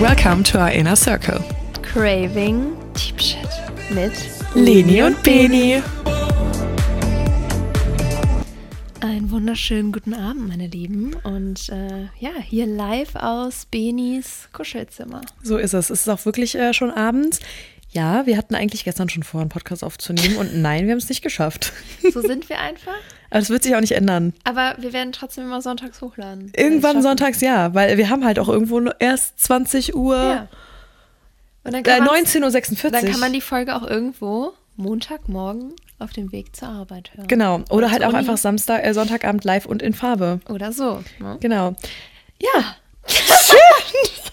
Welcome to our inner circle. Craving Deep Shit mit Leni und Beni. Einen wunderschönen guten Abend, meine Lieben. Und äh, ja, hier live aus Benis Kuschelzimmer. So ist es. Es ist auch wirklich äh, schon abends. Ja, wir hatten eigentlich gestern schon vor, einen Podcast aufzunehmen und nein, wir haben es nicht geschafft. So sind wir einfach. Aber es wird sich auch nicht ändern. Aber wir werden trotzdem immer sonntags hochladen. Irgendwann sonntags ja, weil wir haben halt auch irgendwo nur erst 20 Uhr, Ja. Und dann äh, kann, man's- 19.46 Uhr. dann kann man die Folge auch irgendwo Montagmorgen auf dem Weg zur Arbeit hören. Genau. Oder halt zur auch Uni. einfach Samstag, äh, Sonntagabend live und in Farbe. Oder so. Ne? Genau. Ja,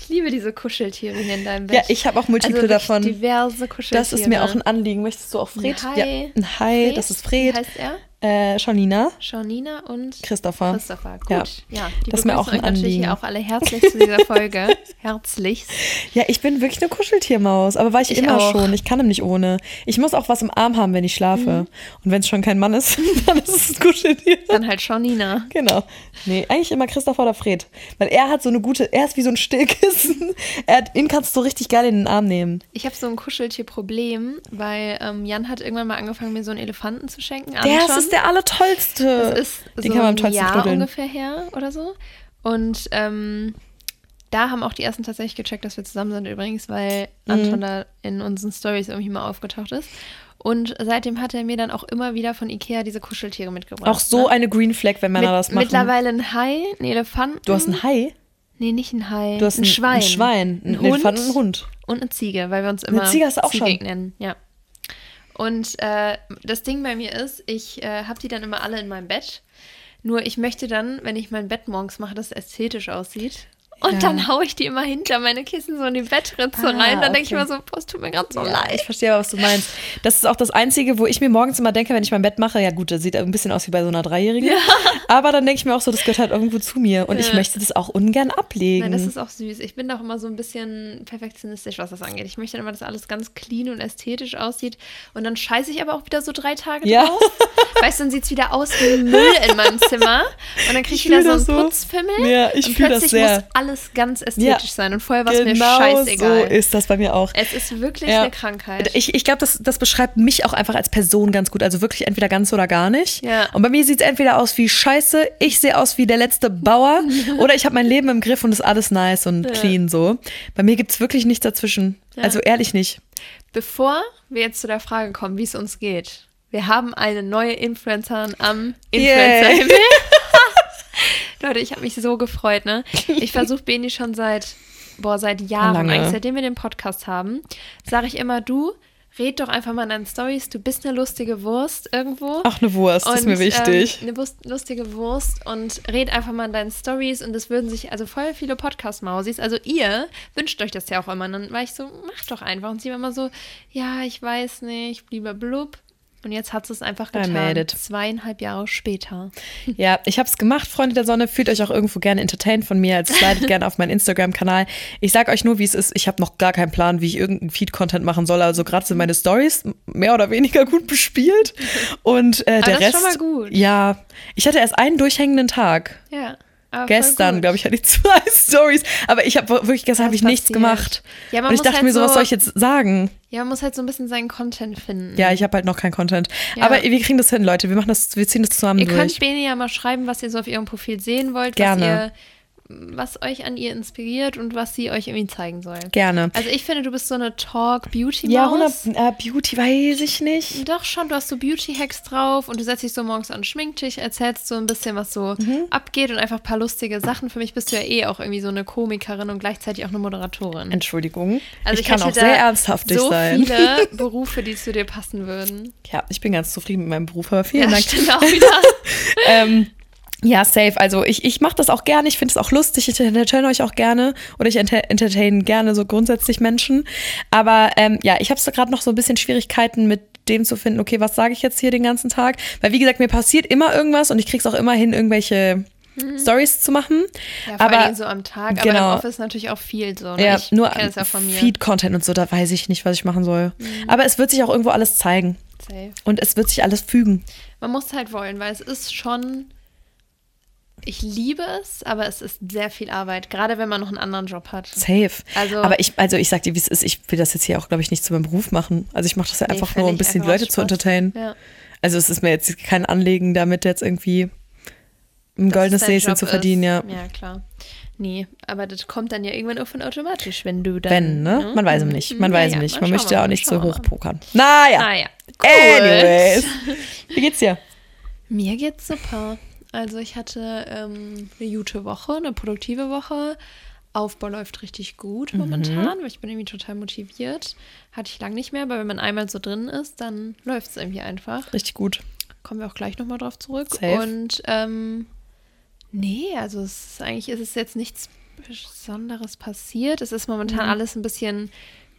Ich liebe diese Kuscheltiere hier in deinem Bett. ja ich habe auch multiple also davon. Diverse Kuscheltiere. Das ist mir auch ein Anliegen. Möchtest du auch Fred? Ein Hai. Ja, ein Hai, Fred? das ist Wie Fred. heißt er? Äh, Shaunina, Shaunina und Christopher. Christopher. Gut. Ja. Ja, die Das ist mir auch ein euch natürlich hier auch alle herzlich zu dieser Folge. Herzlichst. Ja, ich bin wirklich eine Kuscheltiermaus, aber war ich, Ich immer auch. schon. Ich kann nämlich ohne. Ich muss auch was im Arm haben, wenn ich schlafe. Und wenn es schon kein Mann ist, dann ist es ein Kuscheltier. Dann halt Shaunina. Genau. Nee, eigentlich immer Christopher oder Fred. Weil er hat so eine gute, er ist wie so ein Stillkissen. Er hat, ihn kannst du richtig geil in den Arm nehmen. Ich habe so ein Kuscheltier-Problem, weil ähm, Jan hat irgendwann mal angefangen, mir so einen Elefanten zu schenken. Der Anton. Ist der allertollste. Das ist Den so kann man am ein tollsten Jahr knuddeln. ungefähr her oder so. Und ähm, da haben auch die ersten tatsächlich gecheckt, dass wir zusammen sind übrigens, weil Mhm. Anton da in unseren Stories irgendwie mal aufgetaucht ist. Und seitdem hat er mir dann auch immer wieder von Ikea diese Kuscheltiere mitgebracht. Auch so ne? eine Green Flag, wenn Männer Mit, das machen. Mittlerweile ein Hai, ein Elefanten. Du hast ein Hai, Nee, nicht ein Hai. du hast ein, Schwein. ein Schwein, ein ein Hund Elefant und ein Hund. und eine Ziege, weil wir uns immer Ziege hast du auch Ziegig schon. nennen. Ja. Und äh, das Ding bei mir ist, ich äh, habe die dann immer alle in meinem Bett. Nur ich möchte dann, wenn ich mein Bett morgens mache, dass es ästhetisch aussieht. Und Ja. dann haue ich die immer hinter meine Kissen so in die Bettritze Ah, rein. Dann denke ich immer so, boah, es tut mir gerade so Ja, leid. ich verstehe aber, was du meinst. Das ist auch das Einzige, wo ich mir morgens immer denke, wenn ich mein Bett mache, ja gut, das sieht ein bisschen aus wie bei so einer Dreijährigen. Aber dann denke ich mir auch so, das gehört halt irgendwo zu mir. Und ich Ja. möchte das auch ungern ablegen. Nein, das ist auch süß. Ich bin doch immer so ein bisschen perfektionistisch, was das angeht. Ich möchte immer, dass alles ganz clean und ästhetisch aussieht. Und dann scheiße ich aber auch wieder so drei Tage Ja. drauf. Weißt du, dann sieht es wieder aus wie Müll in meinem Zimmer. Und dann kriege ich, Ich wieder so einen so. Putzfimmel. Ja, ich und fühl das sehr. muss alles ganz ästhetisch Ja. sein. Und vorher war es mir genau so scheißegal. ist das bei mir auch. es ist wirklich Ja. eine Krankheit. Ich, ich glaube, das, das beschreibt mich auch einfach als Person ganz gut. Also wirklich entweder ganz oder gar nicht. Ja. Und bei mir sieht es entweder aus wie Scheiße, ich sehe aus wie der letzte Bauer oder ich habe mein Leben im Griff und ist alles nice und Ja. clean so. Bei mir gibt es wirklich nichts dazwischen. Also ehrlich nicht. Bevor wir jetzt zu der Frage kommen, wie es uns geht. Wir haben eine neue Influencerin am Influencer-Himmel. Leute, ich habe mich so gefreut, ne? Ich versuche Beni schon seit, boah, seit Jahren, Lange. eigentlich seitdem wir den Podcast haben, sage ich immer, du, red doch einfach mal in deinen Stories, du bist eine lustige Wurst irgendwo. Ach, eine Wurst, das ist mir wichtig. Ähm, eine Wurst, lustige Wurst und red einfach mal in deinen Stories und es würden sich also voll viele Podcast-Mausis, also ihr wünscht euch das ja auch immer. Und dann war ich so, mach doch einfach. Und sie war immer so, ja, ich weiß nicht, lieber blub. Und jetzt hat es einfach getan. Zweieinhalb Jahre später. Ja, ich habe es gemacht, Freunde der Sonne. Fühlt euch auch irgendwo gerne entertained von mir. Also slidet gerne auf meinen Instagram-Kanal. Ich sage euch nur, wie es ist. Ich habe noch gar keinen Plan, wie ich irgendeinen Feed-Content machen soll. Also gerade sind meine Stories mehr oder weniger gut bespielt. Und äh, der das ist Rest. schon mal gut. Ja, ich hatte erst einen durchhängenden Tag. Ja. Aber voll Gestern, glaube ich, hatte ich zwei Stories. Aber ich habe wirklich gestern habe ich Was nichts passiert? gemacht. Ja, man Und ich dachte halt mir so, was so- soll ich jetzt sagen? Ja, man muss halt so ein bisschen seinen Content finden. Ja, ich habe halt noch keinen Content. Ja. Aber wir kriegen das hin, Leute. Wir machen das, wir ziehen das zusammen Ihr durch. könnt Bene ja mal schreiben, was ihr so auf ihrem Profil sehen wollt, Gerne. was ihr was euch an ihr inspiriert und was sie euch irgendwie zeigen soll. Gerne. Also ich finde, du bist so eine Talk-Beauty-Maus. Ja, 100 äh, Beauty weiß ich nicht. Doch schon, du hast so Beauty-Hacks drauf und du setzt dich so morgens an den Schminktisch, erzählst so ein bisschen, was so Mhm. abgeht und einfach ein paar lustige Sachen. Für mich bist du ja eh auch irgendwie so eine Komikerin und gleichzeitig auch eine Moderatorin. Entschuldigung. Also ich, kann hätte auch sehr ernsthaftig so sein. viele Berufe, die zu dir passen würden. Ja, ich bin ganz zufrieden mit meinem Beruf, aber vielen ja, Dank. auch wieder. ähm, ja, safe. Also ich, ich mache das auch gerne. Ich finde es auch lustig. Ich entertaine euch auch gerne. Oder ich enter entertain gerne so grundsätzlich Menschen. Aber ähm, ja, ich habe so gerade noch so ein bisschen Schwierigkeiten mit dem zu finden, okay, was sage ich jetzt hier den ganzen Tag? Weil wie gesagt, mir passiert immer irgendwas und ich krieg's auch immer hin, irgendwelche Stories zu machen. Mhm. Ja, vor aber allem so am Tag. Aber genau. im Office natürlich auch viel so. Ne? ja, ich nur es ja. Mhm. Feed-Content und so, da weiß ich nicht, was ich machen soll. Aber es wird sich auch irgendwo alles zeigen. Safe. Und es wird sich alles fügen. Man muss halt wollen, weil es ist schon. Ich liebe es, aber es ist sehr viel Arbeit, gerade wenn man noch einen anderen Job hat. Safe. Also- aber ich, also ich sag dir, wie es ist, ich will das jetzt hier auch, glaube ich, nicht zu meinem Beruf machen. Also ich mache das ja Nee, einfach nur, um ein bisschen die Leute zu entertainen. Ja. Also es ist mir jetzt kein Anliegen, damit jetzt irgendwie ein goldenes Näschen zu verdienen, ja. ist. Ja, klar. Nee, aber das kommt dann ja irgendwann auch von automatisch, wenn du dann. Wenn, ne? Man weiß es nicht. Man Ja, weiß es ja, nicht. Man möchte ja auch nicht so hoch pokern. Naja. Naja. Anyways. Wie geht's dir? Mir geht's super. Also ich hatte ähm, eine gute Woche, eine produktive Woche. Aufbau läuft richtig gut Mhm. momentan, weil ich bin irgendwie total motiviert. Hatte ich lange nicht mehr, aber wenn man einmal so drin ist, dann läuft es irgendwie einfach. Richtig gut. Kommen wir auch gleich nochmal drauf zurück. Safe. Und ähm, nee, also es ist eigentlich ist es jetzt nichts Besonderes passiert. Es ist momentan Mhm. alles ein bisschen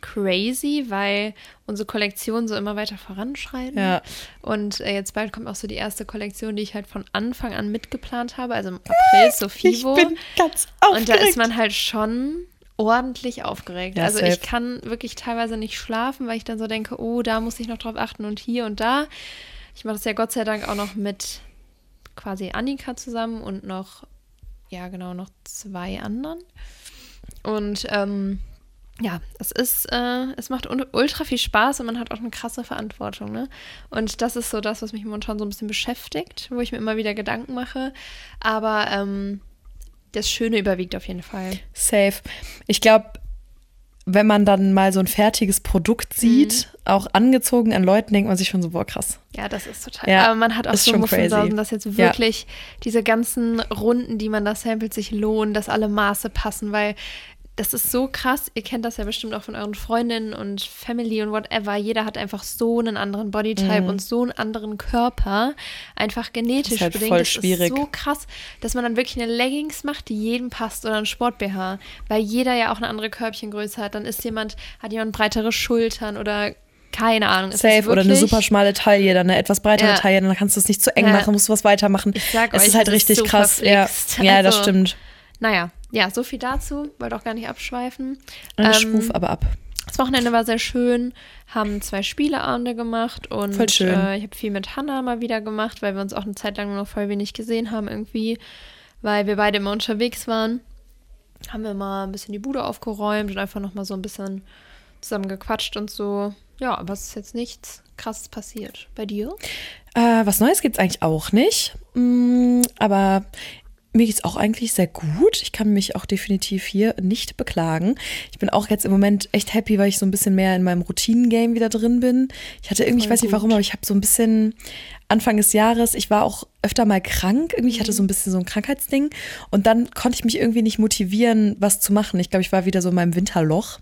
crazy, weil unsere Kollektionen so immer weiter voranschreiten. Ja. Und äh, jetzt bald kommt auch so die erste Kollektion, die ich halt von Anfang an mitgeplant habe, also im April, Sofivo. Ich bin ganz Und da aufgeregt. ist man halt schon ordentlich aufgeregt. Ja, also safe. ich kann wirklich teilweise nicht schlafen, weil ich dann so denke, oh, da muss ich noch drauf achten und hier und da. Ich mache das ja Gott sei Dank auch noch mit quasi Annika zusammen und noch, ja genau, noch zwei anderen. Und ähm, ja, es ist, äh, es macht ultra viel Spaß und man hat auch eine krasse Verantwortung, ne? Und das ist so das, was mich momentan so ein bisschen beschäftigt, wo ich mir immer wieder Gedanken mache. Aber ähm, das Schöne überwiegt auf jeden Fall. Safe. Ich glaube, wenn man dann mal so ein fertiges Produkt sieht, Mhm. auch angezogen an Leuten, denkt man sich schon so, boah, krass. Ja, das ist total. Ja, aber man hat auch so schon Muffensausen, dass jetzt Ja. wirklich diese ganzen Runden, die man da samplet, sich lohnen, dass alle Maße passen, weil das ist so krass. Ihr kennt das ja bestimmt auch von euren Freundinnen und Family und whatever. Jeder hat einfach so einen anderen Bodytype und so einen anderen Körper. Einfach genetisch Mhm. ist halt bedingt. voll das schwierig. ist so krass, dass man dann wirklich eine Leggings macht, die jedem passt oder ein Sport-BH, weil jeder ja auch eine andere Körbchengröße hat. Dann ist jemand, hat jemand breitere Schultern oder keine Ahnung. Ist Safe oder eine super schmale Taille, dann eine etwas breitere Ja. Taille, dann kannst du es nicht zu eng Ja. machen, musst du was weitermachen. Ich sag es euch, ist halt ist richtig so krass. Ja, ja das Also, stimmt. Naja, ja, so viel dazu. Wollte auch gar nicht abschweifen. Ich Ähm, schwuf aber ab. das Wochenende war sehr schön, haben zwei Spieleabende gemacht und Voll schön. Äh, ich habe viel mit Hannah mal wieder gemacht, weil wir uns auch eine Zeit lang nur noch voll wenig gesehen haben irgendwie, weil wir beide immer unterwegs waren. Haben wir mal ein bisschen die Bude aufgeräumt und einfach noch mal so ein bisschen zusammen gequatscht und so. Ja, aber es ist jetzt nichts krasses passiert. Bei dir? Äh, was Neues gibt es eigentlich auch nicht. Mm, aber mir geht es auch eigentlich sehr gut. Ich kann mich auch definitiv hier nicht beklagen. Ich bin auch jetzt im Moment echt happy, weil ich so ein bisschen mehr in meinem Routinen-Game wieder drin bin. Ich hatte irgendwie, ich weiß nicht gut. warum, aber ich habe so ein bisschen Anfang des Jahres, ich war auch öfter mal krank. Irgendwie, ich hatte so ein bisschen so ein Krankheitsding. Und dann konnte ich mich irgendwie nicht motivieren, was zu machen. Ich glaube, ich war wieder so in meinem Winterloch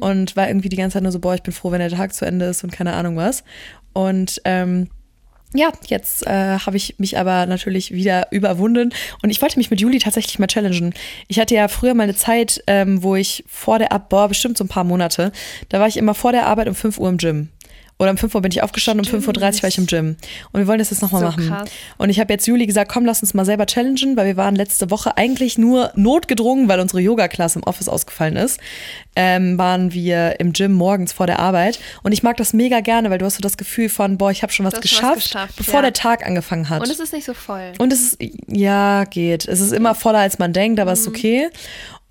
und war irgendwie die ganze Zeit nur so, boah, ich bin froh, wenn der Tag zu Ende ist und keine Ahnung was. Und ähm, ja, jetzt äh, habe ich mich aber natürlich wieder überwunden und ich wollte mich mit Juli tatsächlich mal challengen. Ich hatte ja früher mal eine Zeit, ähm, wo ich vor der Ab, boah, bestimmt so ein paar Monate, da war ich immer vor der Arbeit um 5 Uhr im Gym. Oder um 5 Uhr bin ich aufgestanden, um 5.30 Uhr war ich im Gym. Und wir wollen das jetzt nochmal So machen. krass. Und ich habe jetzt Juli gesagt, komm, lass uns mal selber challengen, weil wir waren letzte Woche eigentlich nur notgedrungen, weil unsere Yoga-Klasse im Office ausgefallen ist, ähm, waren wir im Gym morgens vor der Arbeit. Und ich mag das mega gerne, weil du hast so das Gefühl von, boah, ich habe schon was schon was geschafft, geschafft, bevor ja. der Tag angefangen hat. Und es ist nicht so voll. Und es ist, ja, geht. Es ist immer voller, als man denkt, aber es ist okay.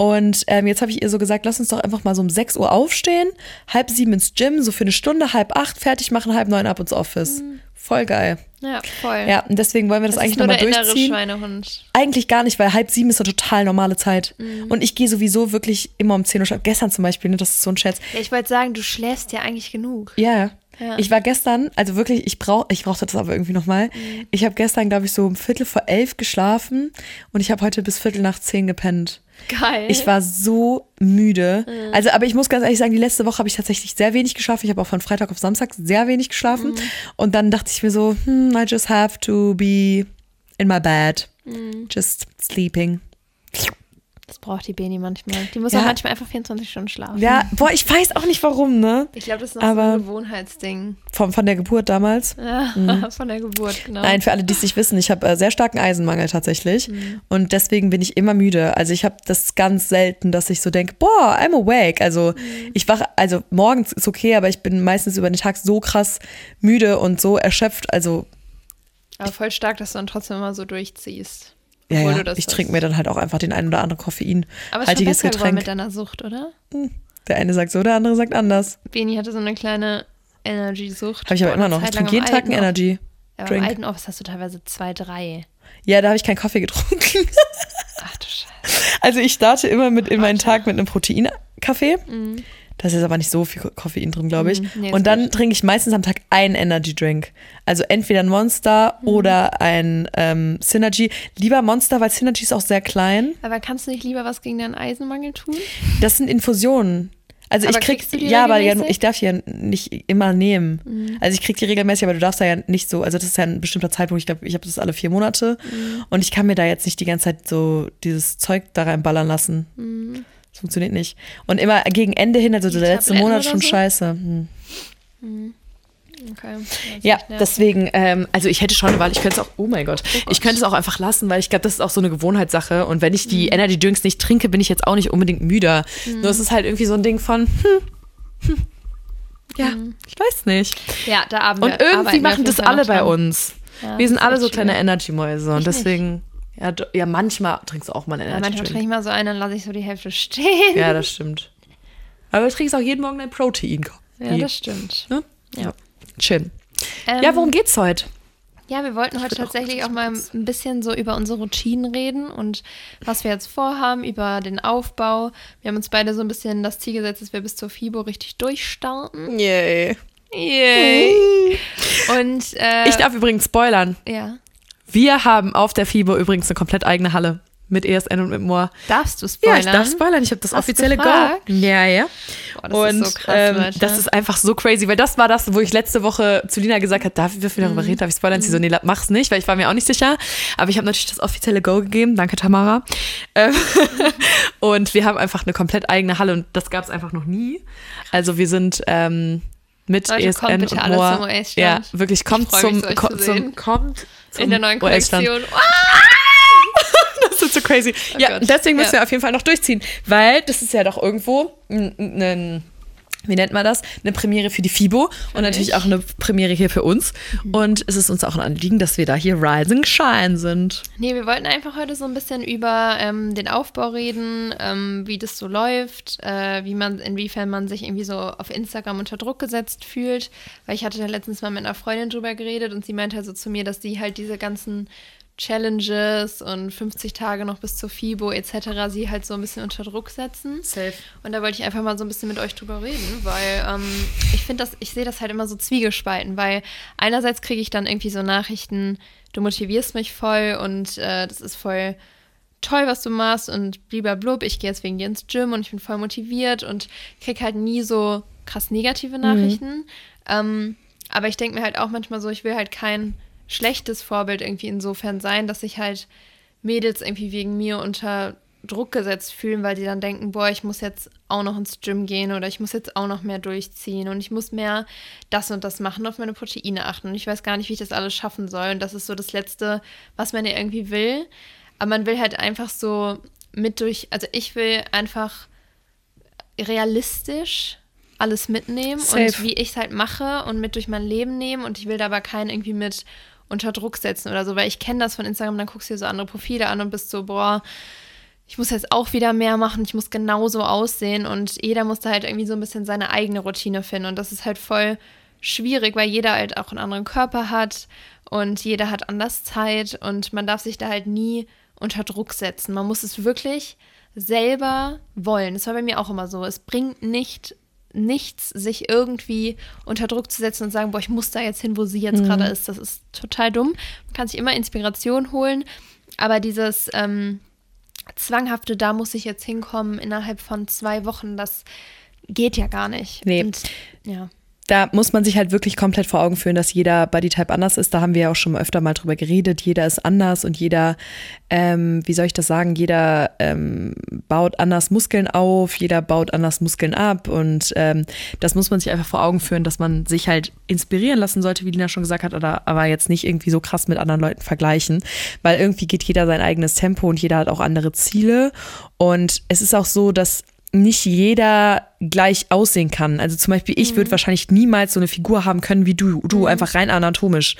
Und ähm, jetzt habe ich ihr so gesagt, lass uns doch einfach mal so um 6 Uhr aufstehen, halb sieben ins Gym, so für eine Stunde, halb acht fertig machen, halb neun ab ins Office. Voll geil. Ja, voll. Ja, und deswegen wollen wir das, das eigentlich nochmal durchziehen. Schweinehund. Eigentlich gar nicht, weil halb sieben ist eine total normale Zeit. Und ich gehe sowieso wirklich immer um 10 Uhr schlafen. Gestern zum Beispiel, ne, das ist so ein Scherz. Ja, ich wollte sagen, du schläfst ja eigentlich genug. Ja. Ja. Ich war gestern, also wirklich, ich brauch, ich brauchte das aber irgendwie nochmal. Mhm. Ich habe gestern, glaube ich, so um Viertel vor elf geschlafen und ich habe heute bis Viertel nach zehn gepennt. Geil. Ich war so müde. Mhm. Also, aber ich muss ganz ehrlich sagen, die letzte Woche habe ich tatsächlich sehr wenig geschlafen. Ich habe auch von Freitag auf Samstag sehr wenig geschlafen. Mhm. Und dann dachte ich mir so, hm, I just have to be in my bed. Mhm. Just sleeping. Braucht die Beni manchmal. Die muss Ja. auch manchmal einfach 24 Stunden schlafen. Ja, boah, ich weiß auch nicht warum, ne? Ich glaube, das ist noch Aber- so ein Gewohnheitsding. Von, von der Geburt damals. Ja, von der Geburt, genau. Nein, für alle, die es nicht wissen, ich habe äh, sehr starken Eisenmangel tatsächlich. Mhm. Und deswegen bin ich immer müde. Also ich habe das ganz selten, dass ich so denke, boah, I'm awake. Also Mhm. ich wache, also morgens ist okay, aber ich bin meistens über den Tag so krass müde und so erschöpft. Also Aber voll stark, dass du dann trotzdem immer so durchziehst. Ja, ja ich trinke mir dann halt auch einfach den ein oder anderen Aber es Koffeinhaltiges besser geworden Getränk. mit deiner Sucht, oder? Der eine sagt so, der andere sagt anders. Beni hatte so eine kleine Energy-Sucht. Habe ich aber immer noch. Ich trinke jeden Tag einen Energy. Aber im alten Office hast du teilweise zwei, drei. Ja, da habe ich keinen Kaffee getrunken. Ach du Scheiße. Also ich starte immer mit in meinen Tag mit einem Proteinkaffee. Mhm. Da ist jetzt aber nicht so viel Koffein drin, glaube ich. Mhm, nee, und dann trinke ich meistens am Tag einen Energy Drink. Also entweder ein Monster Mhm. oder ein ähm, Synergy. Lieber Monster, weil Synergy ist auch sehr klein. Aber kannst du nicht lieber was gegen deinen Eisenmangel tun? Das sind Infusionen. Also Aber ich krieg, ja, aber? Mhm. ich darf die ja nicht immer nehmen. Also ich krieg die regelmäßig, aber du darfst da ja nicht so, also das ist ja ein bestimmter Zeitpunkt, ich glaube, ich habe das alle vier Monate Mhm. und ich kann mir da jetzt nicht die ganze Zeit so dieses Zeug da reinballern lassen. Mhm. Das funktioniert nicht. Und immer gegen Ende hin, also der letzte Monat schon so? scheiße. Hm. Okay. Ja, deswegen, ähm, also ich hätte schon, weil ich könnte es auch, oh mein Gott, ich könnte es auch einfach lassen, weil ich glaube, das ist auch so eine Gewohnheitssache. Und wenn ich die Mhm. Energy Drinks nicht trinke, bin ich jetzt auch nicht unbedingt müder. Nur es ist halt irgendwie so ein Ding von, hm, hm, ja, ich weiß nicht. Ja, da Und wir, irgendwie wir auf machen das alle bei uns. Ja, Wir sind alle so kleine schwierig. Energy-Mäuse und Ich nicht. Ja, do- ja, manchmal trinkst du auch mal einen Ja, Energy manchmal Drink. trinke ich mal so einen, dann lasse ich so die Hälfte stehen. Ja, das stimmt. Aber du trinkst auch jeden Morgen dein Protein. Ja, das stimmt. ne? Ja. Schön. Ähm, Ja, worum geht's heute? Ja, wir wollten heute auch tatsächlich kurz auch mal ein bisschen so über unsere Routinen reden und was wir jetzt vorhaben, über den Aufbau. Wir haben uns beide so ein bisschen das Ziel gesetzt, dass wir bis zur FIBO richtig durchstarten. Yay. Yay! Und äh, Ich darf übrigens spoilern. ja. Wir haben auf der FIBO übrigens eine komplett eigene Halle. Mit ESN und mit Moor. Darfst du Ja, spoilern? ich darf spoilern. Ich habe das Hast offizielle Go. Ja, ja. Boah, das und ist so krass, ähm, Leute. das ist einfach so crazy, weil das war das, wo ich letzte Woche zu Lina gesagt habe, darf ich dürfen wir Mhm. darüber reden, darf ich spoilern? Sie so, nee, mach's nicht, weil ich war mir auch nicht sicher. Aber ich habe natürlich das offizielle Go gegeben. Danke, Tamara. Ähm, und wir haben einfach eine komplett eigene Halle und das gab es einfach noch nie. Also wir sind ähm, mit Leute, ESN kommt bitte und alle Moor. zum. Ja, wirklich, kommt zum, zu kommt in der neuen. Kollektion. Das ist so crazy. ja, Gott. deswegen müssen Ja. wir auf jeden Fall noch durchziehen, weil das ist ja doch irgendwo ein wie nennt man das? Eine Premiere für die FIBO und natürlich auch eine Premiere hier für uns. Und es ist uns auch ein Anliegen, dass wir da hier Rising Shine sind. Nee, wir wollten einfach heute so ein bisschen über ähm, den Aufbau reden, ähm, wie das so läuft, äh, wie man, inwiefern man sich irgendwie so auf Instagram unter Druck gesetzt fühlt. Weil ich hatte da letztens mal mit einer Freundin drüber geredet und sie meinte halt so zu mir, dass sie halt diese ganzen Challenges und 50 Tage noch bis zur FIBO etc. sie halt so ein bisschen unter Druck setzen. Safe. Und da wollte ich einfach mal so ein bisschen mit euch drüber reden, weil ähm, ich finde das, ich sehe das halt immer so zwiegespalten, weil einerseits kriege ich dann irgendwie so Nachrichten, du motivierst mich voll und äh, das ist voll toll, was du machst und blub, ich gehe jetzt wegen dir ins Gym und ich bin voll motiviert und krieg halt nie so krass negative Nachrichten. Ähm, aber ich denke mir halt auch manchmal so, ich will halt kein schlechtes Vorbild irgendwie insofern sein, dass sich halt Mädels irgendwie wegen mir unter Druck gesetzt fühlen, weil die dann denken, boah, ich muss jetzt auch noch ins Gym gehen oder ich muss jetzt auch noch mehr durchziehen und ich muss mehr das und das machen, auf meine Proteine achten und ich weiß gar nicht, wie ich das alles schaffen soll und das ist so das Letzte, was man ja irgendwie will. Aber man will halt einfach so mit durch, also ich will einfach realistisch alles mitnehmen Safe. und wie ich es halt mache und mit durch mein Leben nehmen und ich will da aber keinen irgendwie mit unter Druck setzen oder so, weil ich kenne das von Instagram, dann guckst du dir so andere Profile an und bist so, boah, ich muss jetzt auch wieder mehr machen, ich muss genauso aussehen und jeder muss da halt irgendwie so ein bisschen seine eigene Routine finden und das ist halt voll schwierig, weil jeder halt auch einen anderen Körper hat und jeder hat anders Zeit und man darf sich da halt nie unter Druck setzen. Man muss es wirklich selber wollen. Das war bei mir auch immer so. Es bringt nicht nichts, sich irgendwie unter Druck zu setzen und sagen, boah, ich muss da jetzt hin, wo sie jetzt gerade ist. Das ist total dumm. Man kann sich immer Inspiration holen, aber dieses ähm, zwanghafte, da muss ich jetzt hinkommen innerhalb von zwei Wochen, das geht ja gar nicht. Nee. Und, ja. Da muss man sich halt wirklich komplett vor Augen führen, dass jeder Bodytype anders ist. Da haben wir ja auch schon öfter mal drüber geredet. Jeder ist anders und jeder, ähm, wie soll ich das sagen, jeder ähm, baut anders Muskeln auf, jeder baut anders Muskeln ab. Und ähm, das muss man sich einfach vor Augen führen, dass man sich halt inspirieren lassen sollte, wie Lina schon gesagt hat, oder aber jetzt nicht irgendwie so krass mit anderen Leuten vergleichen. Weil irgendwie geht jeder sein eigenes Tempo und jeder hat auch andere Ziele. Und es ist auch so, dass nicht jeder gleich aussehen kann. Also zum Beispiel, ich würde wahrscheinlich niemals so eine Figur haben können wie du, du einfach rein anatomisch.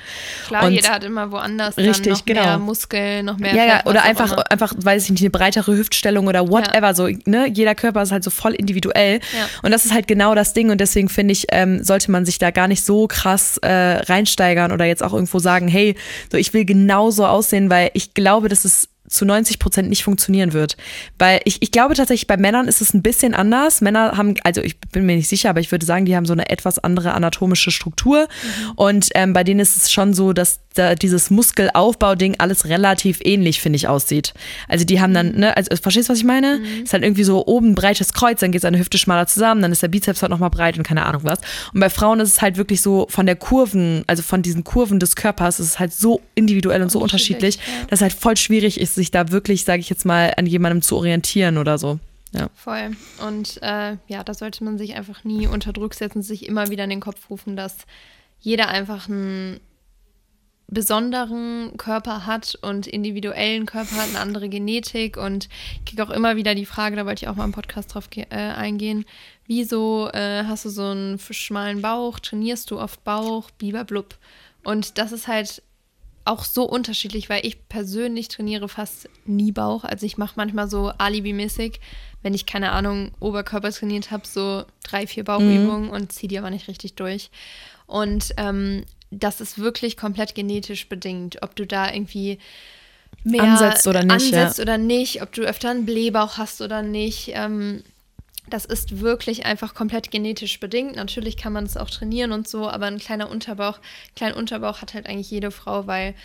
Klar, Und- jeder hat immer woanders Richtig, noch genau. mehr Muskeln, noch mehr Ja, ja, Fett, was oder einfach, einfach, weiß ich nicht, eine breitere Hüftstellung oder whatever. So, ne? Jeder Körper ist halt so voll individuell. Ja. Und das ist halt genau das Ding. Und deswegen finde ich, ähm, sollte man sich da gar nicht so krass äh, reinsteigern oder jetzt auch irgendwo sagen, hey, so ich will genauso aussehen, weil ich glaube, dass es zu 90 Prozent nicht funktionieren wird. Weil ich, ich glaube tatsächlich, bei Männern ist es ein bisschen anders. Männer haben, also ich bin mir nicht sicher, aber ich würde sagen, die haben so eine etwas andere anatomische Struktur. Und ähm, bei denen ist es schon so, dass da dieses Muskelaufbau-Ding alles relativ ähnlich, finde ich, aussieht. Also die haben dann, ne, also verstehst du, was ich meine? Ist halt irgendwie so oben ein breites Kreuz, dann geht seine Hüfte schmaler zusammen, dann ist der Bizeps halt nochmal breit und keine Ahnung was. Und bei Frauen ist es halt wirklich so von der Kurven, also von diesen Kurven des Körpers, ist es halt so individuell und so unterschiedlich, ja. dass es halt voll schwierig ist, sich da wirklich, sage ich jetzt mal, an jemandem zu orientieren oder so. Ja. Voll. Und äh, ja, da sollte man sich einfach nie unter Druck setzen, sich immer wieder in den Kopf rufen, dass jeder einfach einen besonderen Körper hat und individuellen Körper hat, eine andere Genetik. Und ich kriege auch immer wieder die Frage, da wollte ich auch mal im Podcast drauf äh, eingehen, wieso äh, hast du so einen schmalen Bauch, trainierst du oft Bauch, biberblub. Und das ist halt auch so unterschiedlich, weil ich persönlich trainiere fast nie Bauch. Also ich mache manchmal so alibimäßig, wenn ich keine Ahnung Oberkörper trainiert habe, so drei, vier Bauchübungen und ziehe die aber nicht richtig durch. Und ähm, das ist wirklich komplett genetisch bedingt, ob du da irgendwie mehr Ansetzt oder nicht, ja. ansetzt oder nicht, ob du öfter einen Blähbauch hast oder nicht. Ähm, das ist wirklich einfach komplett genetisch bedingt. Natürlich kann man es auch trainieren und so, aber ein kleiner Unterbauch, kleinen Unterbauch hat halt eigentlich jede Frau, weil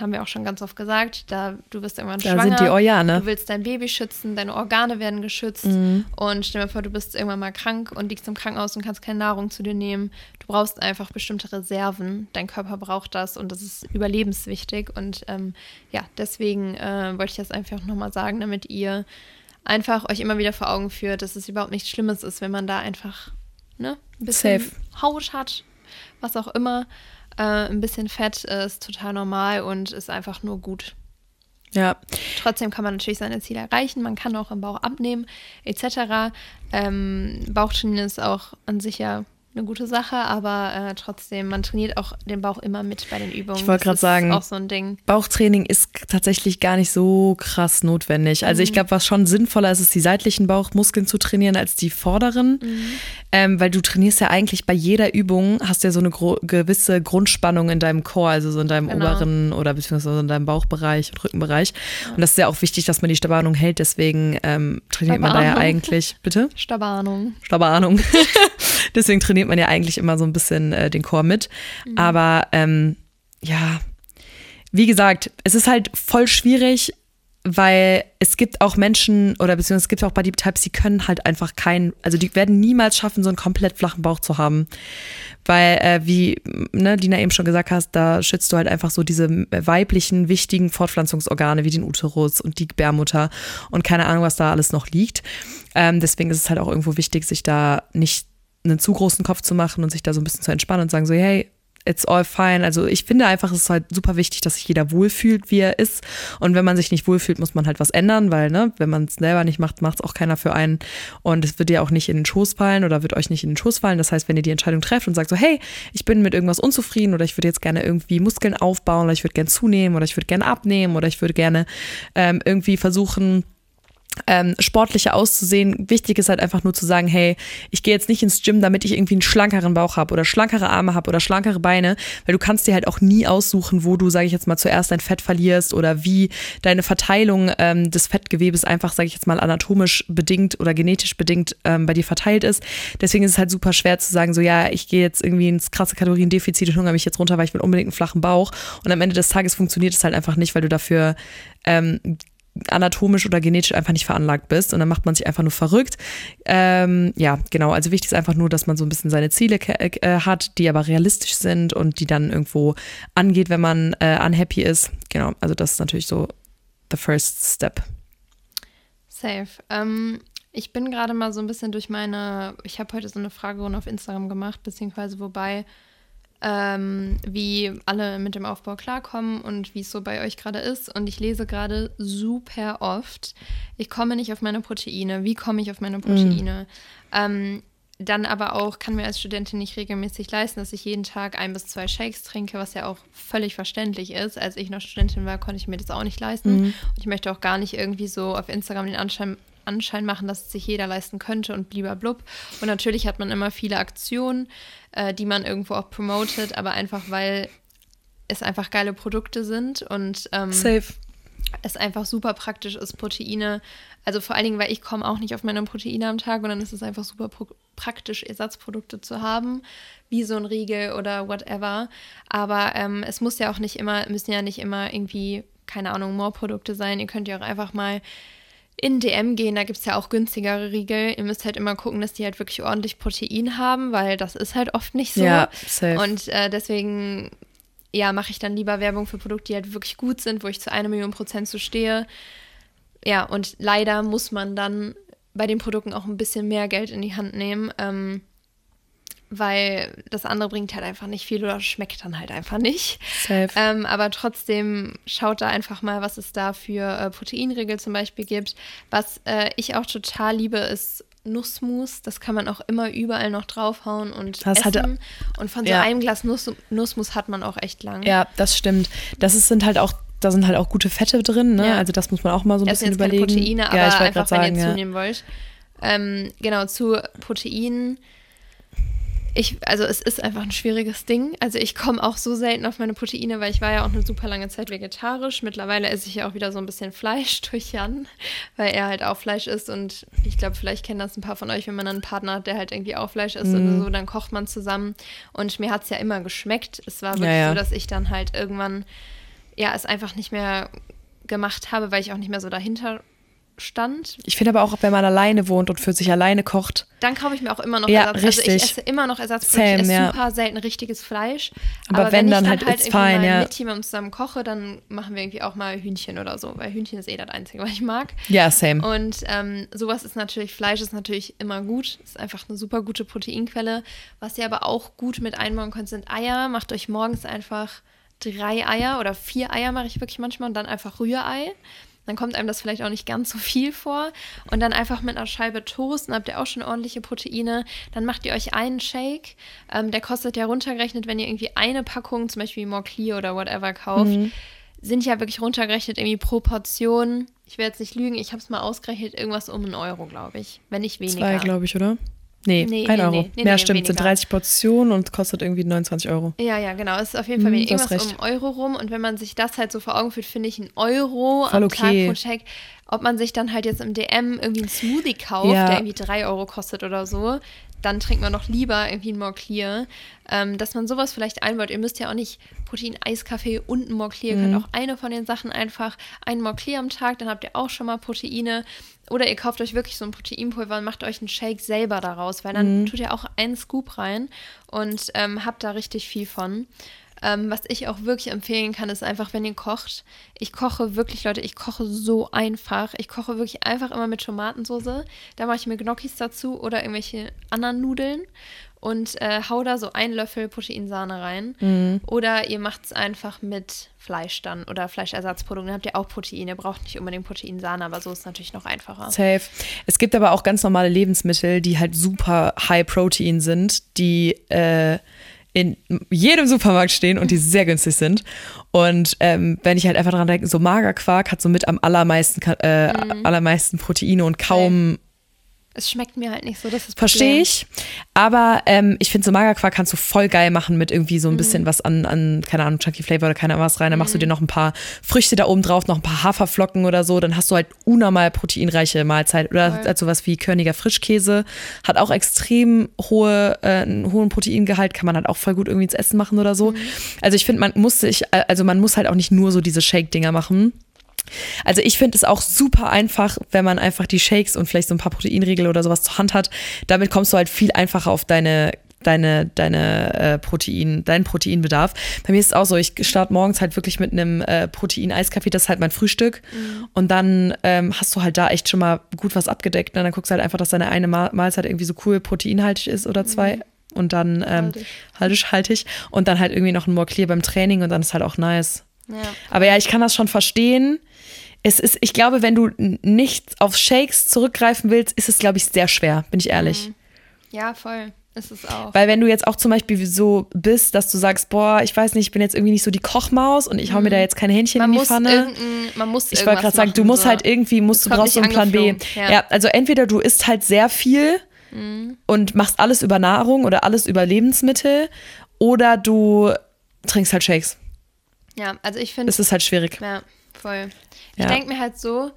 haben wir auch schon ganz oft gesagt, da du wirst irgendwann Da schwanger. sind die Organe. Du willst dein Baby schützen, deine Organe werden geschützt Mhm. und stell dir vor, du bist irgendwann mal krank und liegst im Krankenhaus und kannst keine Nahrung zu dir nehmen. Du brauchst einfach bestimmte Reserven. Dein Körper braucht das und das ist überlebenswichtig und ähm, ja, deswegen äh, wollte ich das einfach nochmal sagen, damit ihr einfach euch immer wieder vor Augen führt, dass es überhaupt nichts Schlimmes ist, wenn man da einfach ne, ein bisschen Safe. Haut hat, was auch immer. Äh, ein bisschen Fett äh, ist total normal und ist einfach nur gut. Ja, Trotzdem kann man natürlich seine Ziele erreichen. Man kann auch im Bauch abnehmen, etc. Ähm, Bauchtrainieren ist auch an sich ja eine gute Sache, aber äh, trotzdem, man trainiert auch den Bauch immer mit bei den Übungen. Ich wollte ist sagen, auch so ein Ding. Bauchtraining ist tatsächlich gar nicht so krass notwendig. Also ich glaube, was schon sinnvoller ist, ist die seitlichen Bauchmuskeln zu trainieren als die vorderen. Ähm, weil du trainierst ja eigentlich bei jeder Übung, hast ja so eine gewisse Grundspannung in deinem Core, also so in deinem Genau. oberen oder beziehungsweise in deinem Bauchbereich und Rückenbereich. Und das ist ja auch wichtig, dass man die Spannung hält. Deswegen ähm, trainiert man da ja eigentlich, bitte? Stabanung. Schlaue Ahnung. Deswegen trainiert man ja eigentlich immer so ein bisschen äh, den Chor mit. Aber ähm, ja, wie gesagt, es ist halt voll schwierig, weil es gibt auch Menschen oder beziehungsweise es gibt auch Bodytypes, die können halt einfach keinen, also die werden niemals schaffen, so einen komplett flachen Bauch zu haben. Weil, äh, wie ne, Dina eben schon gesagt hast, da schützt du halt einfach so diese weiblichen, wichtigen Fortpflanzungsorgane wie den Uterus und die Gebärmutter und keine Ahnung, was da alles noch liegt. Ähm, deswegen ist es halt auch irgendwo wichtig, sich da nicht einen zu großen Kopf zu machen und sich da so ein bisschen zu entspannen und sagen so, hey, it's all fine. Also ich finde einfach, es ist halt super wichtig, dass sich jeder wohlfühlt, wie er ist. Und wenn man sich nicht wohlfühlt, muss man halt was ändern, weil, ne, wenn man es selber nicht macht, macht es auch keiner für einen. Und es wird dir auch nicht in den Schoß fallen oder wird euch nicht in den Schoß fallen. Das heißt, wenn ihr die Entscheidung trefft und sagt so, hey, ich bin mit irgendwas unzufrieden oder ich würde jetzt gerne irgendwie Muskeln aufbauen oder ich würde gerne zunehmen oder ich würde gerne abnehmen oder ich würde gerne ähm, irgendwie versuchen, ähm, sportlicher auszusehen. Wichtig ist halt einfach nur zu sagen, hey, ich gehe jetzt nicht ins Gym, damit ich irgendwie einen schlankeren Bauch habe oder schlankere Arme habe oder schlankere Beine, weil du kannst dir halt auch nie aussuchen, wo du, sage ich jetzt mal, zuerst dein Fett verlierst oder wie deine Verteilung ähm, des Fettgewebes einfach, sage ich jetzt mal, anatomisch bedingt oder genetisch bedingt ähm, bei dir verteilt ist. Deswegen ist es halt super schwer zu sagen, so ja, ich gehe jetzt irgendwie ins krasse Kaloriendefizit und hungere mich jetzt runter, weil ich will unbedingt einen flachen Bauch. Und am Ende des Tages funktioniert es halt einfach nicht, weil du dafür ähm, anatomisch oder genetisch einfach nicht veranlagt bist und dann macht man sich einfach nur verrückt. Ähm, ja, genau. Also wichtig ist einfach nur, dass man so ein bisschen seine Ziele äh, hat, die aber realistisch sind und die dann irgendwo angeht, wenn man äh, unhappy ist. Genau. Also das ist natürlich so the first step. Safe. Ähm, ich bin gerade mal so ein bisschen durch meine, ich habe heute so eine Fragerunde auf Instagram gemacht, beziehungsweise wobei ähm, wie alle mit dem Aufbau klarkommen und wie es so bei euch gerade ist. Und ich lese gerade super oft, ich komme nicht auf meine Proteine. Wie komme ich auf meine Proteine? Mm. Ähm, dann aber auch kann mir als Studentin nicht regelmäßig leisten, dass ich jeden Tag ein bis zwei Shakes trinke, was ja auch völlig verständlich ist. Als ich noch Studentin war, konnte ich mir das auch nicht leisten. Mhm. Und ich möchte auch gar nicht irgendwie so auf Instagram den Anschein, Anschein machen, dass es sich jeder leisten könnte und blub. Und natürlich hat man immer viele Aktionen, äh, die man irgendwo auch promotet, aber einfach weil es einfach geile Produkte sind und ähm, Safe. es einfach super praktisch ist, Proteine. Also vor allen Dingen, weil ich komme auch nicht auf meine Proteine am Tag und dann ist es einfach super praktisch, Ersatzprodukte zu haben, wie so ein Riegel oder whatever. Aber ähm, es muss ja auch nicht immer, müssen ja nicht immer irgendwie, keine Ahnung, More-Produkte sein. Ihr könnt ja auch einfach mal in DM gehen, da gibt es ja auch günstigere Riegel. Ihr müsst halt immer gucken, dass die halt wirklich ordentlich Protein haben, weil das ist halt oft nicht so. Ja, safe. Und äh, deswegen, ja, mache ich dann lieber Werbung für Produkte, die halt wirklich gut sind, wo ich zu einer Million Prozent zu stehe. Ja, und leider muss man dann bei den Produkten auch ein bisschen mehr Geld in die Hand nehmen. Ähm, weil das andere bringt halt einfach nicht viel oder schmeckt dann halt einfach nicht. Safe. Ähm, aber trotzdem schaut da einfach mal, was es da für äh, Proteinriegel zum Beispiel gibt. Was äh, ich auch total liebe, ist Nussmus. Das kann man auch immer überall noch draufhauen und das essen. Hat, und von so ja. einem Glas Nuss, Nussmus hat man auch echt lang. Ja, das stimmt. Das ist, sind halt auch da sind halt auch gute Fette drin, ne? Ja. Also das muss man auch mal so ein Das bisschen überlegen. keine Proteine, aber ja, ich wollte einfach, gerade wenn sagen, ihr zunehmen wollt. Ähm, genau, zu Proteinen. Ich, also es ist einfach ein schwieriges Ding. Also ich komme auch so selten auf meine Proteine, weil ich war ja auch eine super lange Zeit vegetarisch. Mittlerweile esse ich ja auch wieder so ein bisschen Fleisch durch Jan, weil er halt auch Fleisch isst und ich glaube, vielleicht kennen das ein paar von euch, wenn man einen Partner hat, der halt irgendwie auch Fleisch isst Mhm. oder so, dann kocht man zusammen und mir hat es ja immer geschmeckt. Es war wirklich Ja, ja. so, dass ich dann halt irgendwann, ja, es einfach nicht mehr gemacht habe, weil ich auch nicht mehr so dahinter stand. Ich finde aber auch, wenn man alleine wohnt und für sich alleine kocht, Dann kaufe ich mir auch immer noch Ja, Ersatz. Also ich richtig. esse immer noch Ersatzprodukte. Same, ich esse ja. super selten richtiges Fleisch. Aber wenn, ich dann halt, it's irgendwie fine, mal ja. mit jemandem zusammen koche, dann machen wir irgendwie auch mal Hühnchen oder so, weil Hühnchen ist eh das Einzige, was ich mag. ja, same. Und ähm, sowas ist natürlich, Fleisch ist natürlich immer gut. Ist einfach eine super gute Proteinquelle. Was ihr aber auch gut mit einbauen könnt, sind Eier. Macht euch morgens einfach drei Eier oder vier Eier mache ich wirklich manchmal und dann einfach Rührei. Dann kommt einem das vielleicht auch nicht ganz so viel vor. Und dann einfach mit einer Scheibe Toast, dann habt ihr auch schon ordentliche Proteine. Dann macht ihr euch einen Shake. Ähm, der kostet ja runtergerechnet, wenn ihr irgendwie eine Packung, zum Beispiel Moncler oder whatever kauft, Mhm. sind ja wirklich runtergerechnet irgendwie pro Portion. Ich will jetzt nicht lügen, ich habe es mal ausgerechnet, irgendwas um einen Euro, glaube ich. Wenn nicht weniger. Zwei, glaube ich, oder? Nee, Nee, ein nee, Euro. nee, nee, stimmt, sind weniger. 30 Portionen und kostet irgendwie 29 Euro. Ja, ja, genau. Es ist auf jeden Fall hast irgendwas um recht. einen Euro rum. Und wenn man sich das halt so vor Augen führt, finde ich ein Euro Voll am okay. Tag pro Check. Ob man sich dann halt jetzt im DM irgendwie einen Smoothie kauft, Ja. der irgendwie drei Euro kostet oder so, dann trinkt man noch lieber irgendwie ein Moncler. Ähm, dass man sowas vielleicht einbaut. Ihr müsst ja auch nicht Protein-Eiskaffee und ein Moncler. Ihr Mhm. könnt auch eine von den Sachen einfach, einen Moncler am Tag, dann habt ihr auch schon mal Proteine. Oder ihr kauft euch wirklich so ein Proteinpulver und macht euch einen Shake selber daraus, weil dann Mhm. tut ihr auch einen Scoop rein und ähm, habt da richtig viel von. Ähm, was ich auch wirklich empfehlen kann, ist einfach, wenn ihr kocht. Ich koche wirklich, Leute, ich koche so einfach. Ich koche wirklich einfach immer mit Tomatensauce. Da mache ich mir Gnocchis dazu oder irgendwelche anderen Nudeln und äh, hau da so einen Löffel Proteinsahne rein. Mhm. Oder ihr macht es einfach mit Fleisch dann oder Fleischersatzprodukten. Dann habt ihr auch Protein. Ihr braucht nicht unbedingt Proteinsahne, aber so ist es natürlich noch einfacher. Safe. Es gibt aber auch ganz normale Lebensmittel, die halt super high Protein sind, die äh, in jedem Supermarkt stehen und die sehr günstig sind. Und ähm, wenn ich halt einfach dran denke, so Magerquark hat so mit am allermeisten, äh, Mhm. allermeisten Proteine und kaum Es schmeckt mir halt nicht so, das ist Verstehe ich. Aber ähm, ich finde, so Magerquark kannst du voll geil machen mit irgendwie Mhm. so ein bisschen was an, an, keine Ahnung, Chunky Flavor oder keine Ahnung was rein. Dann Mhm. machst du dir noch ein paar Früchte da oben drauf, noch ein paar Haferflocken oder so. Dann hast du halt unnormal proteinreiche Mahlzeit. Oder Voll. halt sowas wie Körniger Frischkäse. Hat auch extrem hohe, äh, einen hohen Proteingehalt. Kann man halt auch voll gut irgendwie ins Essen machen oder Mhm. so. Also ich finde, man muss sich, äh, also man muss halt auch nicht nur so diese Shake-Dinger machen. Also ich finde es auch super einfach, wenn man einfach die Shakes und vielleicht so ein paar Proteinriegel oder sowas zur Hand hat. Damit kommst du halt viel einfacher auf deine deine, deine äh, Protein, deinen Proteinbedarf. Bei mir ist es auch so, ich starte morgens halt wirklich mit einem äh, Protein-Eiskaffee, das ist halt mein Frühstück. Mhm. Und dann ähm, hast du halt da echt schon mal gut was abgedeckt. Ne? Dann guckst du halt einfach, dass deine eine Ma Mahlzeit irgendwie so cool proteinhaltig ist oder zwei. Und dann ähm, Haltig. haltig, haltig. Und dann halt irgendwie noch ein More Clear beim Training und dann ist halt auch nice. Ja. Aber ja, ich kann das schon verstehen. Es ist, ich glaube, wenn du nicht auf Shakes zurückgreifen willst, ist es, glaube ich, sehr schwer, bin ich ehrlich. Mhm. ja, voll. Ist es auch. Weil wenn du jetzt auch zum Beispiel so bist, dass du sagst, boah, ich weiß nicht, ich bin jetzt irgendwie nicht so die Kochmaus und ich hau mir da jetzt keine Hähnchen man in die muss Pfanne. man muss Ich wollte gerade sagen, du musst halt irgendwie, musst, du brauchst so einen Plan B. Ja. ja. also entweder du isst halt sehr viel Mhm. und machst alles über Nahrung oder alles über Lebensmittel oder du trinkst halt Shakes. Ja, also ich finde, Das ist halt schwierig. ja, voll. Ja. Ich denke mir halt so,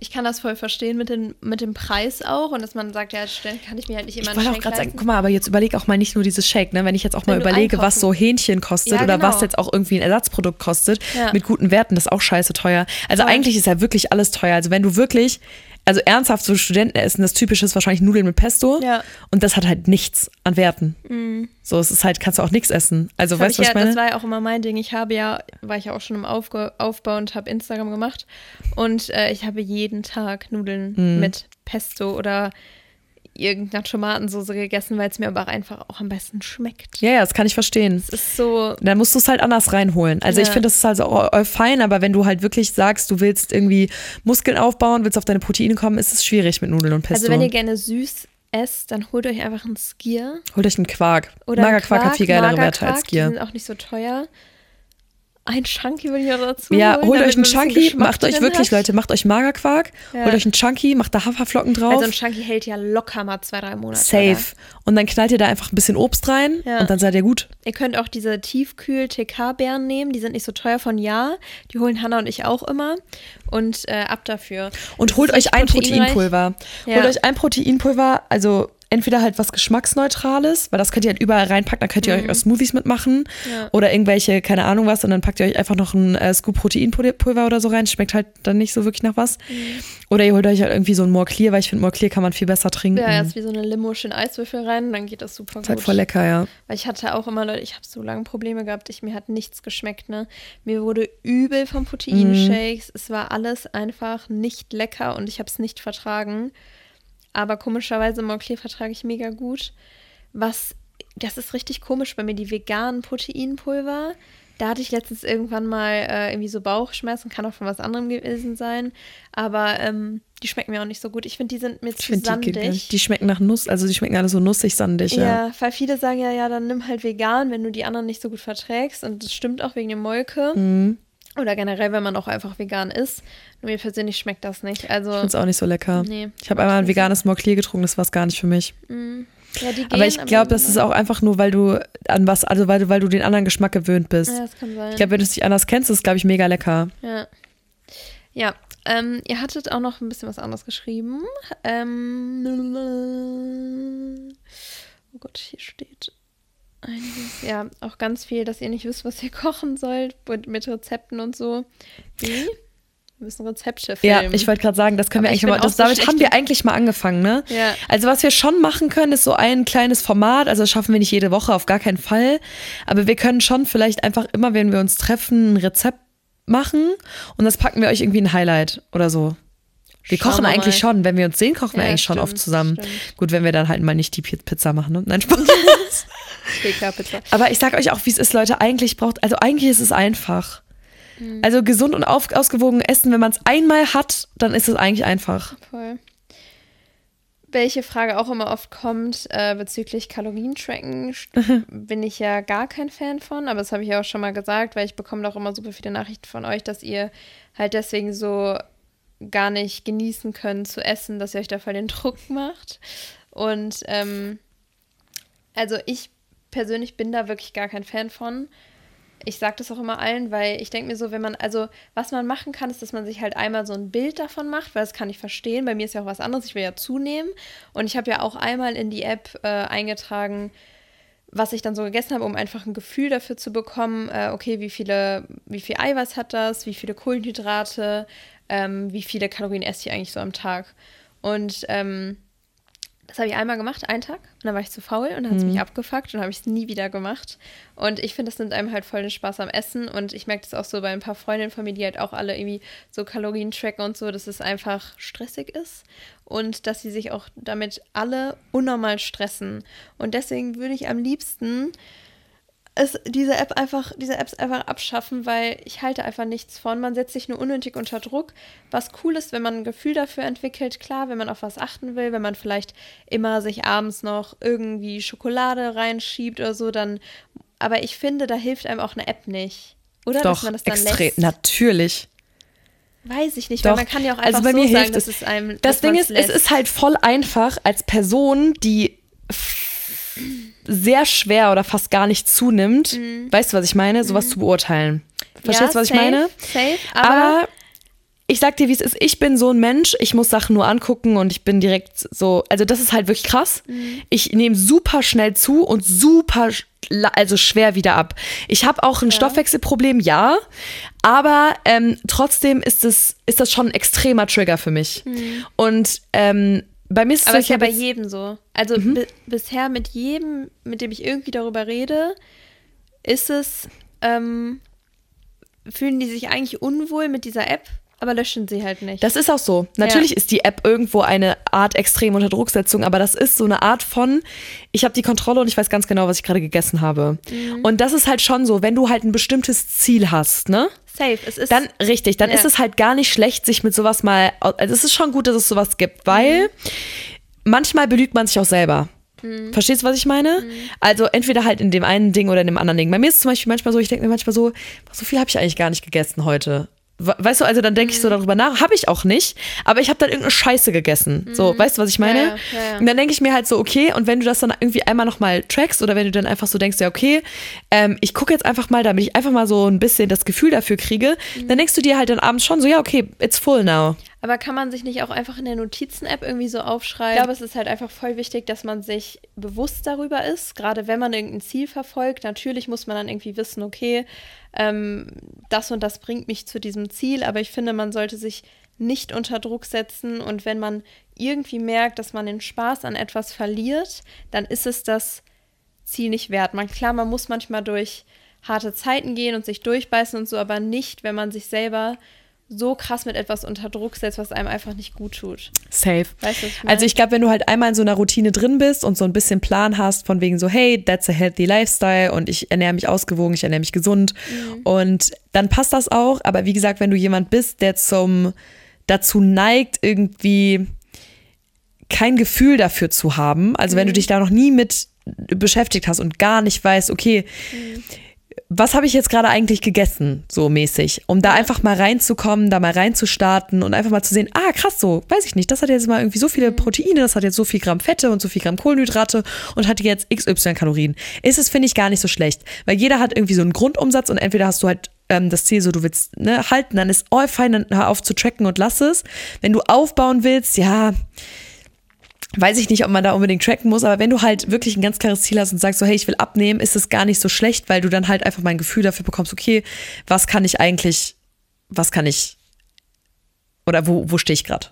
ich kann das voll verstehen mit, den, mit dem Preis auch und dass man sagt, ja, kann ich mir halt nicht immer Ich wollte auch gerade sagen, guck mal, aber jetzt überleg auch mal nicht nur dieses Shake, ne? Wenn ich jetzt auch mal Wenn du überlege, was einkaufen- so Hähnchen kostet Ja, oder was genau. jetzt auch irgendwie ein Ersatzprodukt kostet, Ja. mit guten Werten, das ist auch scheiße teuer. Also Voll. eigentlich ist ja wirklich alles teuer. Also wenn du wirklich, also ernsthaft so Studenten essen, das typische ist wahrscheinlich Nudeln mit Pesto Ja. Mhm. und das hat halt nichts an Werten. So, es ist halt, kannst du auch nichts essen. Also Das, weißt du, was ja, ich meine? das war ja auch immer mein Ding. Ich habe ja, war ich ja auch schon im Aufge Aufbau und habe Instagram gemacht. Und äh, ich habe jeden Tag Nudeln Mhm. mit Pesto oder irgendeiner Tomatensauce gegessen, weil es mir aber einfach auch am besten schmeckt. ja, ja, das kann ich verstehen. Es ist so, Dann musst du es halt anders reinholen. Also ich Ja. finde, das ist also auch auch fein, aber wenn du halt wirklich sagst, du willst irgendwie Muskeln aufbauen, willst auf deine Proteine kommen, ist es schwierig mit Nudeln und Pesto. also wenn ihr gerne süß esst, dann holt euch einfach einen Skier. Holt euch einen Quark. Oder Magerquark hat viel geilere Werte als Die Gier. sind auch nicht so teuer. Ein Chunky würde ich auch dazu Ja, holen, holt euch einen ein Chunky, Geschmack macht euch wirklich, hat. Leute, macht euch Magerquark, Ja. holt euch einen Chunky, macht da Haferflocken drauf. Also ein Chunky hält ja locker mal zwei, drei Monate. safe. Und dann knallt ihr da einfach ein bisschen Obst rein Ja. und dann seid ihr gut. Ihr könnt auch diese Tiefkühl-TK-Beeren nehmen, die sind nicht so teuer von Ja. Die holen Hannah und ich auch immer. Und äh, ab dafür. Und Das holt euch ein. Proteinpulver. Ja. Holt euch ein Proteinpulver, also entweder halt was Geschmacksneutrales, weil das könnt ihr halt überall reinpacken, da könnt ihr euch auch Smoothies mitmachen Mhm. Ja. oder irgendwelche, keine Ahnung was, und dann packt ihr euch einfach noch ein äh, Scoop Proteinpulver oder so rein, schmeckt halt dann nicht so wirklich nach was. Mhm. Oder ihr holt euch halt irgendwie so ein More Clear, weil ich finde, More Clear kann man viel besser trinken. Ja, erst wie so eine Limo schön Eiswürfel rein, dann geht das super ist gut. halt voll lecker, ja. Weil ich hatte auch immer, Leute, ich habe so lange Probleme gehabt, ich, mir hat nichts geschmeckt, ne? Mir wurde übel vom Proteinshakes. Es war alles einfach nicht lecker und ich habe es nicht vertragen. Aber komischerweise Moncler vertrage ich mega gut. Was, das ist richtig komisch bei mir, die veganen Proteinpulver. Da hatte ich letztens irgendwann mal äh, irgendwie so Bauchschmerzen, kann auch von was anderem gewesen sein. Aber ähm, die schmecken mir auch nicht so gut. Ich finde, die sind mir Ich zu die, sandig. nicht. die schmecken nach Nuss, also die schmecken alle so nussig, sandig, ja. Ja, weil viele sagen ja, ja, dann nimm halt vegan, wenn du die anderen nicht so gut verträgst. Und das stimmt auch wegen der Molke. Mhm. Oder generell, wenn man auch einfach vegan ist. Nur mir persönlich schmeckt das nicht. Also, Ich finde es auch nicht so lecker. Nee, ich habe einmal ein veganes More Clear getrunken, das war es gar nicht für mich. ja, die gehen, Aber ich glaube, das ist auch einfach nur, weil du an was, also weil du, weil du den anderen Geschmack gewöhnt bist. Ja, das kann sein. Ich glaube, wenn du es nicht anders kennst, ist es, glaube ich, mega lecker. Ja. Ja, ähm, ihr hattet auch noch ein bisschen was anderes geschrieben. Ähm, oh Gott, hier steht einiges. Ja, auch ganz viel, dass ihr nicht wisst, was ihr kochen sollt mit, Rezepten und so. Wie? Wir müssen Rezepte filmen. Ja, ich wollte gerade sagen, das können wir Aber ich eigentlich mal, das, damit haben wir eigentlich mal angefangen, ne? Ja. Also was wir schon machen können, ist so ein kleines Format, also das schaffen wir nicht jede Woche, auf gar keinen Fall, aber wir können schon vielleicht einfach immer, wenn wir uns treffen, ein Rezept machen und das packen wir euch irgendwie ein Highlight oder so. Wir Schauen kochen wir eigentlich mal. schon, wenn wir uns sehen, kochen wir Ja, eigentlich schon stimmt, oft zusammen. stimmt. Gut, wenn wir dann halt mal nicht die Pi- Pizza machen, ne? Nein, Spaß. TK-Pizza. Aber ich sag euch auch, wie es ist, Leute. Eigentlich braucht, also eigentlich ist es einfach. Mhm. Also gesund und auf, ausgewogen essen, wenn man es einmal hat, dann ist es eigentlich einfach. Voll. Welche Frage auch immer oft kommt äh, bezüglich Kalorientracken, st- bin ich ja gar kein Fan von, aber das habe ich ja auch schon mal gesagt, weil ich bekomme doch immer super viele Nachrichten von euch, dass ihr halt deswegen so gar nicht genießen könnt zu essen, dass ihr euch da voll den Druck macht. Und ähm, also ich persönlich bin da wirklich gar kein Fan von. Ich sage das auch immer allen, weil ich denke mir so, wenn man, also was man machen kann, ist, dass man sich halt einmal so ein Bild davon macht, weil das kann ich verstehen. Bei mir ist ja auch was anderes, ich will ja zunehmen. Und ich habe ja auch einmal in die App äh, eingetragen, was ich dann so gegessen habe, um einfach ein Gefühl dafür zu bekommen, äh, okay, wie viele, wie viel Eiweiß hat das, wie viele Kohlenhydrate, ähm, wie viele Kalorien esse ich eigentlich so am Tag. Und ähm, das habe ich einmal gemacht, einen Tag, und dann war ich zu faul und dann hat es mich abgefuckt und habe ich es nie wieder gemacht. Und ich finde, das nimmt einem halt voll den Spaß am Essen und ich merke das auch so bei ein paar Freundinnen von mir, die halt auch alle irgendwie so Kalorien tracken und so, dass es einfach stressig ist und dass sie sich auch damit alle unnormal stressen. Und deswegen würde ich am liebsten es, diese App einfach, diese Apps einfach abschaffen, weil ich halte einfach nichts von. Man setzt sich nur unnötig unter Druck. Was cool ist, wenn man ein Gefühl dafür entwickelt, klar, wenn man auf was achten will, wenn man vielleicht immer sich abends noch irgendwie Schokolade reinschiebt oder so, dann. Aber ich finde, da hilft einem auch eine App nicht. Oder dass Doch, man das dann extrem. lässt. Natürlich. Weiß ich nicht, Doch. weil man kann ja auch einfach also bei so mir sagen, hilft dass es. es einem. Das dass Ding ist, es lässt. ist halt voll einfach als Person, die sehr schwer oder fast gar nicht zunimmt. Weißt du, was ich meine? Sowas zu beurteilen. Verstehst du, Mhm. Ja, was ich safe, meine? Safe, aber, Aber ich sag dir, wie es ist. Ich bin so ein Mensch, ich muss Sachen nur angucken und ich bin direkt so. Also, das ist halt wirklich krass. Mhm. Ich nehme super schnell zu und super, also schwer wieder ab. Ich habe auch ein Stoffwechselproblem, ja. Aber ähm, trotzdem ist, es, ist das schon ein extremer Trigger für mich. Und ähm, bei mir ist es Mhm. Aber so, ist ja bei jedem so. Also bi bisher mit jedem, mit dem ich irgendwie darüber rede, ist es, ähm, fühlen die sich eigentlich unwohl mit dieser App, aber löschen sie halt nicht. Das ist auch so. Natürlich ist die App irgendwo eine Art extrem unter Drucksetzung, aber das ist so eine Art von, ich habe die Kontrolle und ich weiß ganz genau, was ich gerade gegessen habe. Mhm. Und das ist halt schon so, wenn du halt ein bestimmtes Ziel hast, ne? Safe. Es ist Dann richtig, dann Ja. ist es halt gar nicht schlecht, sich mit sowas mal, also es ist schon gut, dass es sowas gibt, weil Mhm. manchmal belügt man sich auch selber. Mhm. Verstehst du, was ich meine? Also entweder halt in dem einen Ding oder in dem anderen Ding. Bei mir ist es zum Beispiel manchmal so, ich denke mir manchmal so, so viel habe ich eigentlich gar nicht gegessen heute. We- Weißt du, also dann denke ich Mhm. so darüber nach, habe ich auch nicht, aber ich habe dann irgendeine Scheiße gegessen. So, weißt du, was ich meine? Mhm. Ja, ja, ja. Und dann denke ich mir halt so, okay, und wenn du das dann irgendwie einmal nochmal trackst oder wenn du dann einfach so denkst, ja, okay, ähm, ich gucke jetzt einfach mal, damit ich einfach mal so ein bisschen das Gefühl dafür kriege, Mhm. dann denkst du dir halt dann abends schon so, ja, okay, it's full now. Aber kann man sich nicht auch einfach in der Notizen-App irgendwie so aufschreiben? Ich glaube, es ist halt einfach voll wichtig, dass man sich bewusst darüber ist, gerade wenn man irgendein Ziel verfolgt. Natürlich muss man dann irgendwie wissen, okay, ähm, das und das bringt mich zu diesem Ziel, aber ich finde, man sollte sich nicht unter Druck setzen und wenn man irgendwie merkt, dass man den Spaß an etwas verliert, dann ist es das Ziel nicht wert. Man, klar, man muss manchmal durch harte Zeiten gehen und sich durchbeißen und so, aber nicht, wenn man sich selber so krass mit etwas unter Druck setzt, was einem einfach nicht gut tut. Safe. Weißt du, was ich? Also ich glaube, wenn du halt einmal in so einer Routine drin bist und so ein bisschen Plan hast, von wegen so, hey, that's a healthy lifestyle und ich ernähre mich ausgewogen, ich ernähre mich gesund Mhm. und dann passt das auch. Aber wie gesagt, wenn du jemand bist, der zum dazu neigt, irgendwie kein Gefühl dafür zu haben, also Mhm. wenn du dich da noch nie mit beschäftigt hast und gar nicht weißt, okay, Mhm. Was habe ich jetzt gerade eigentlich gegessen, so mäßig, um da einfach mal reinzukommen, da mal reinzustarten und einfach mal zu sehen, ah, krass, so, weiß ich nicht, das hat jetzt mal irgendwie so viele Proteine, das hat jetzt so viel Gramm Fette und so viel Gramm Kohlenhydrate und hat jetzt XY Kalorien. Ist es, finde ich, gar nicht so schlecht, weil jeder hat irgendwie so einen Grundumsatz und entweder hast du halt ähm, das Ziel so, du willst ne, halten, dann ist all fein, dann hör auf zu tracken und lass es. Wenn du aufbauen willst, ja, weiß ich nicht, ob man da unbedingt tracken muss, aber wenn du halt wirklich ein ganz klares Ziel hast und sagst so, hey, ich will abnehmen, ist es gar nicht so schlecht, weil du dann halt einfach mal ein Gefühl dafür bekommst, okay, was kann ich eigentlich, was kann ich, oder wo, wo stehe ich gerade?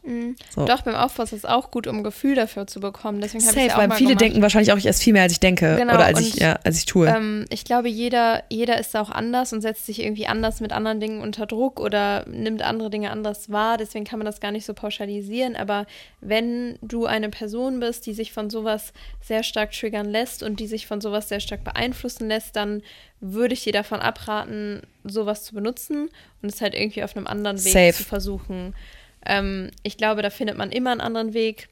So. Doch, beim Aufbau ist es auch gut, um ein Gefühl dafür zu bekommen. Deswegen habe ich Safe, auch weil mal viele gemacht. denken wahrscheinlich auch, ich esse viel mehr, als ich denke. Genau, oder als ich, ja, als ich tue. Ähm, ich glaube, jeder, jeder ist auch anders und setzt sich irgendwie anders mit anderen Dingen unter Druck oder nimmt andere Dinge anders wahr. Deswegen kann man das gar nicht so pauschalisieren. Aber wenn du eine Person bist, die sich von sowas sehr stark triggern lässt und die sich von sowas sehr stark beeinflussen lässt, dann würde ich dir davon abraten, sowas zu benutzen und es halt irgendwie auf einem anderen Weg Safe. zu versuchen. Ähm, ich glaube, da findet man immer einen anderen Weg.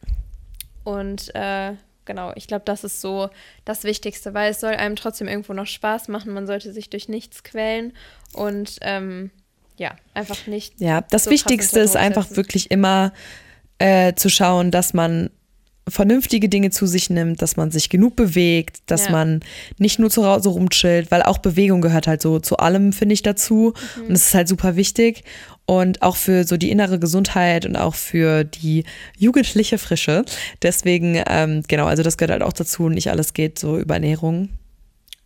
Und äh, genau, ich glaube, das ist so das Wichtigste, weil es soll einem trotzdem irgendwo noch Spaß machen. Man sollte sich durch nichts quälen und ähm, ja, einfach nicht. Ja, das so Wichtigste ist einfach wirklich immer äh, zu schauen, dass man vernünftige Dinge zu sich nimmt, dass man sich genug bewegt, dass Ja. man nicht nur zu Hause rumchillt, weil auch Bewegung gehört halt so zu allem, finde ich, dazu. Mhm. Und es ist halt super wichtig. Und auch für so die innere Gesundheit und auch für die jugendliche Frische. Deswegen, ähm, genau, also das gehört halt auch dazu. Nicht alles geht so über Ernährung.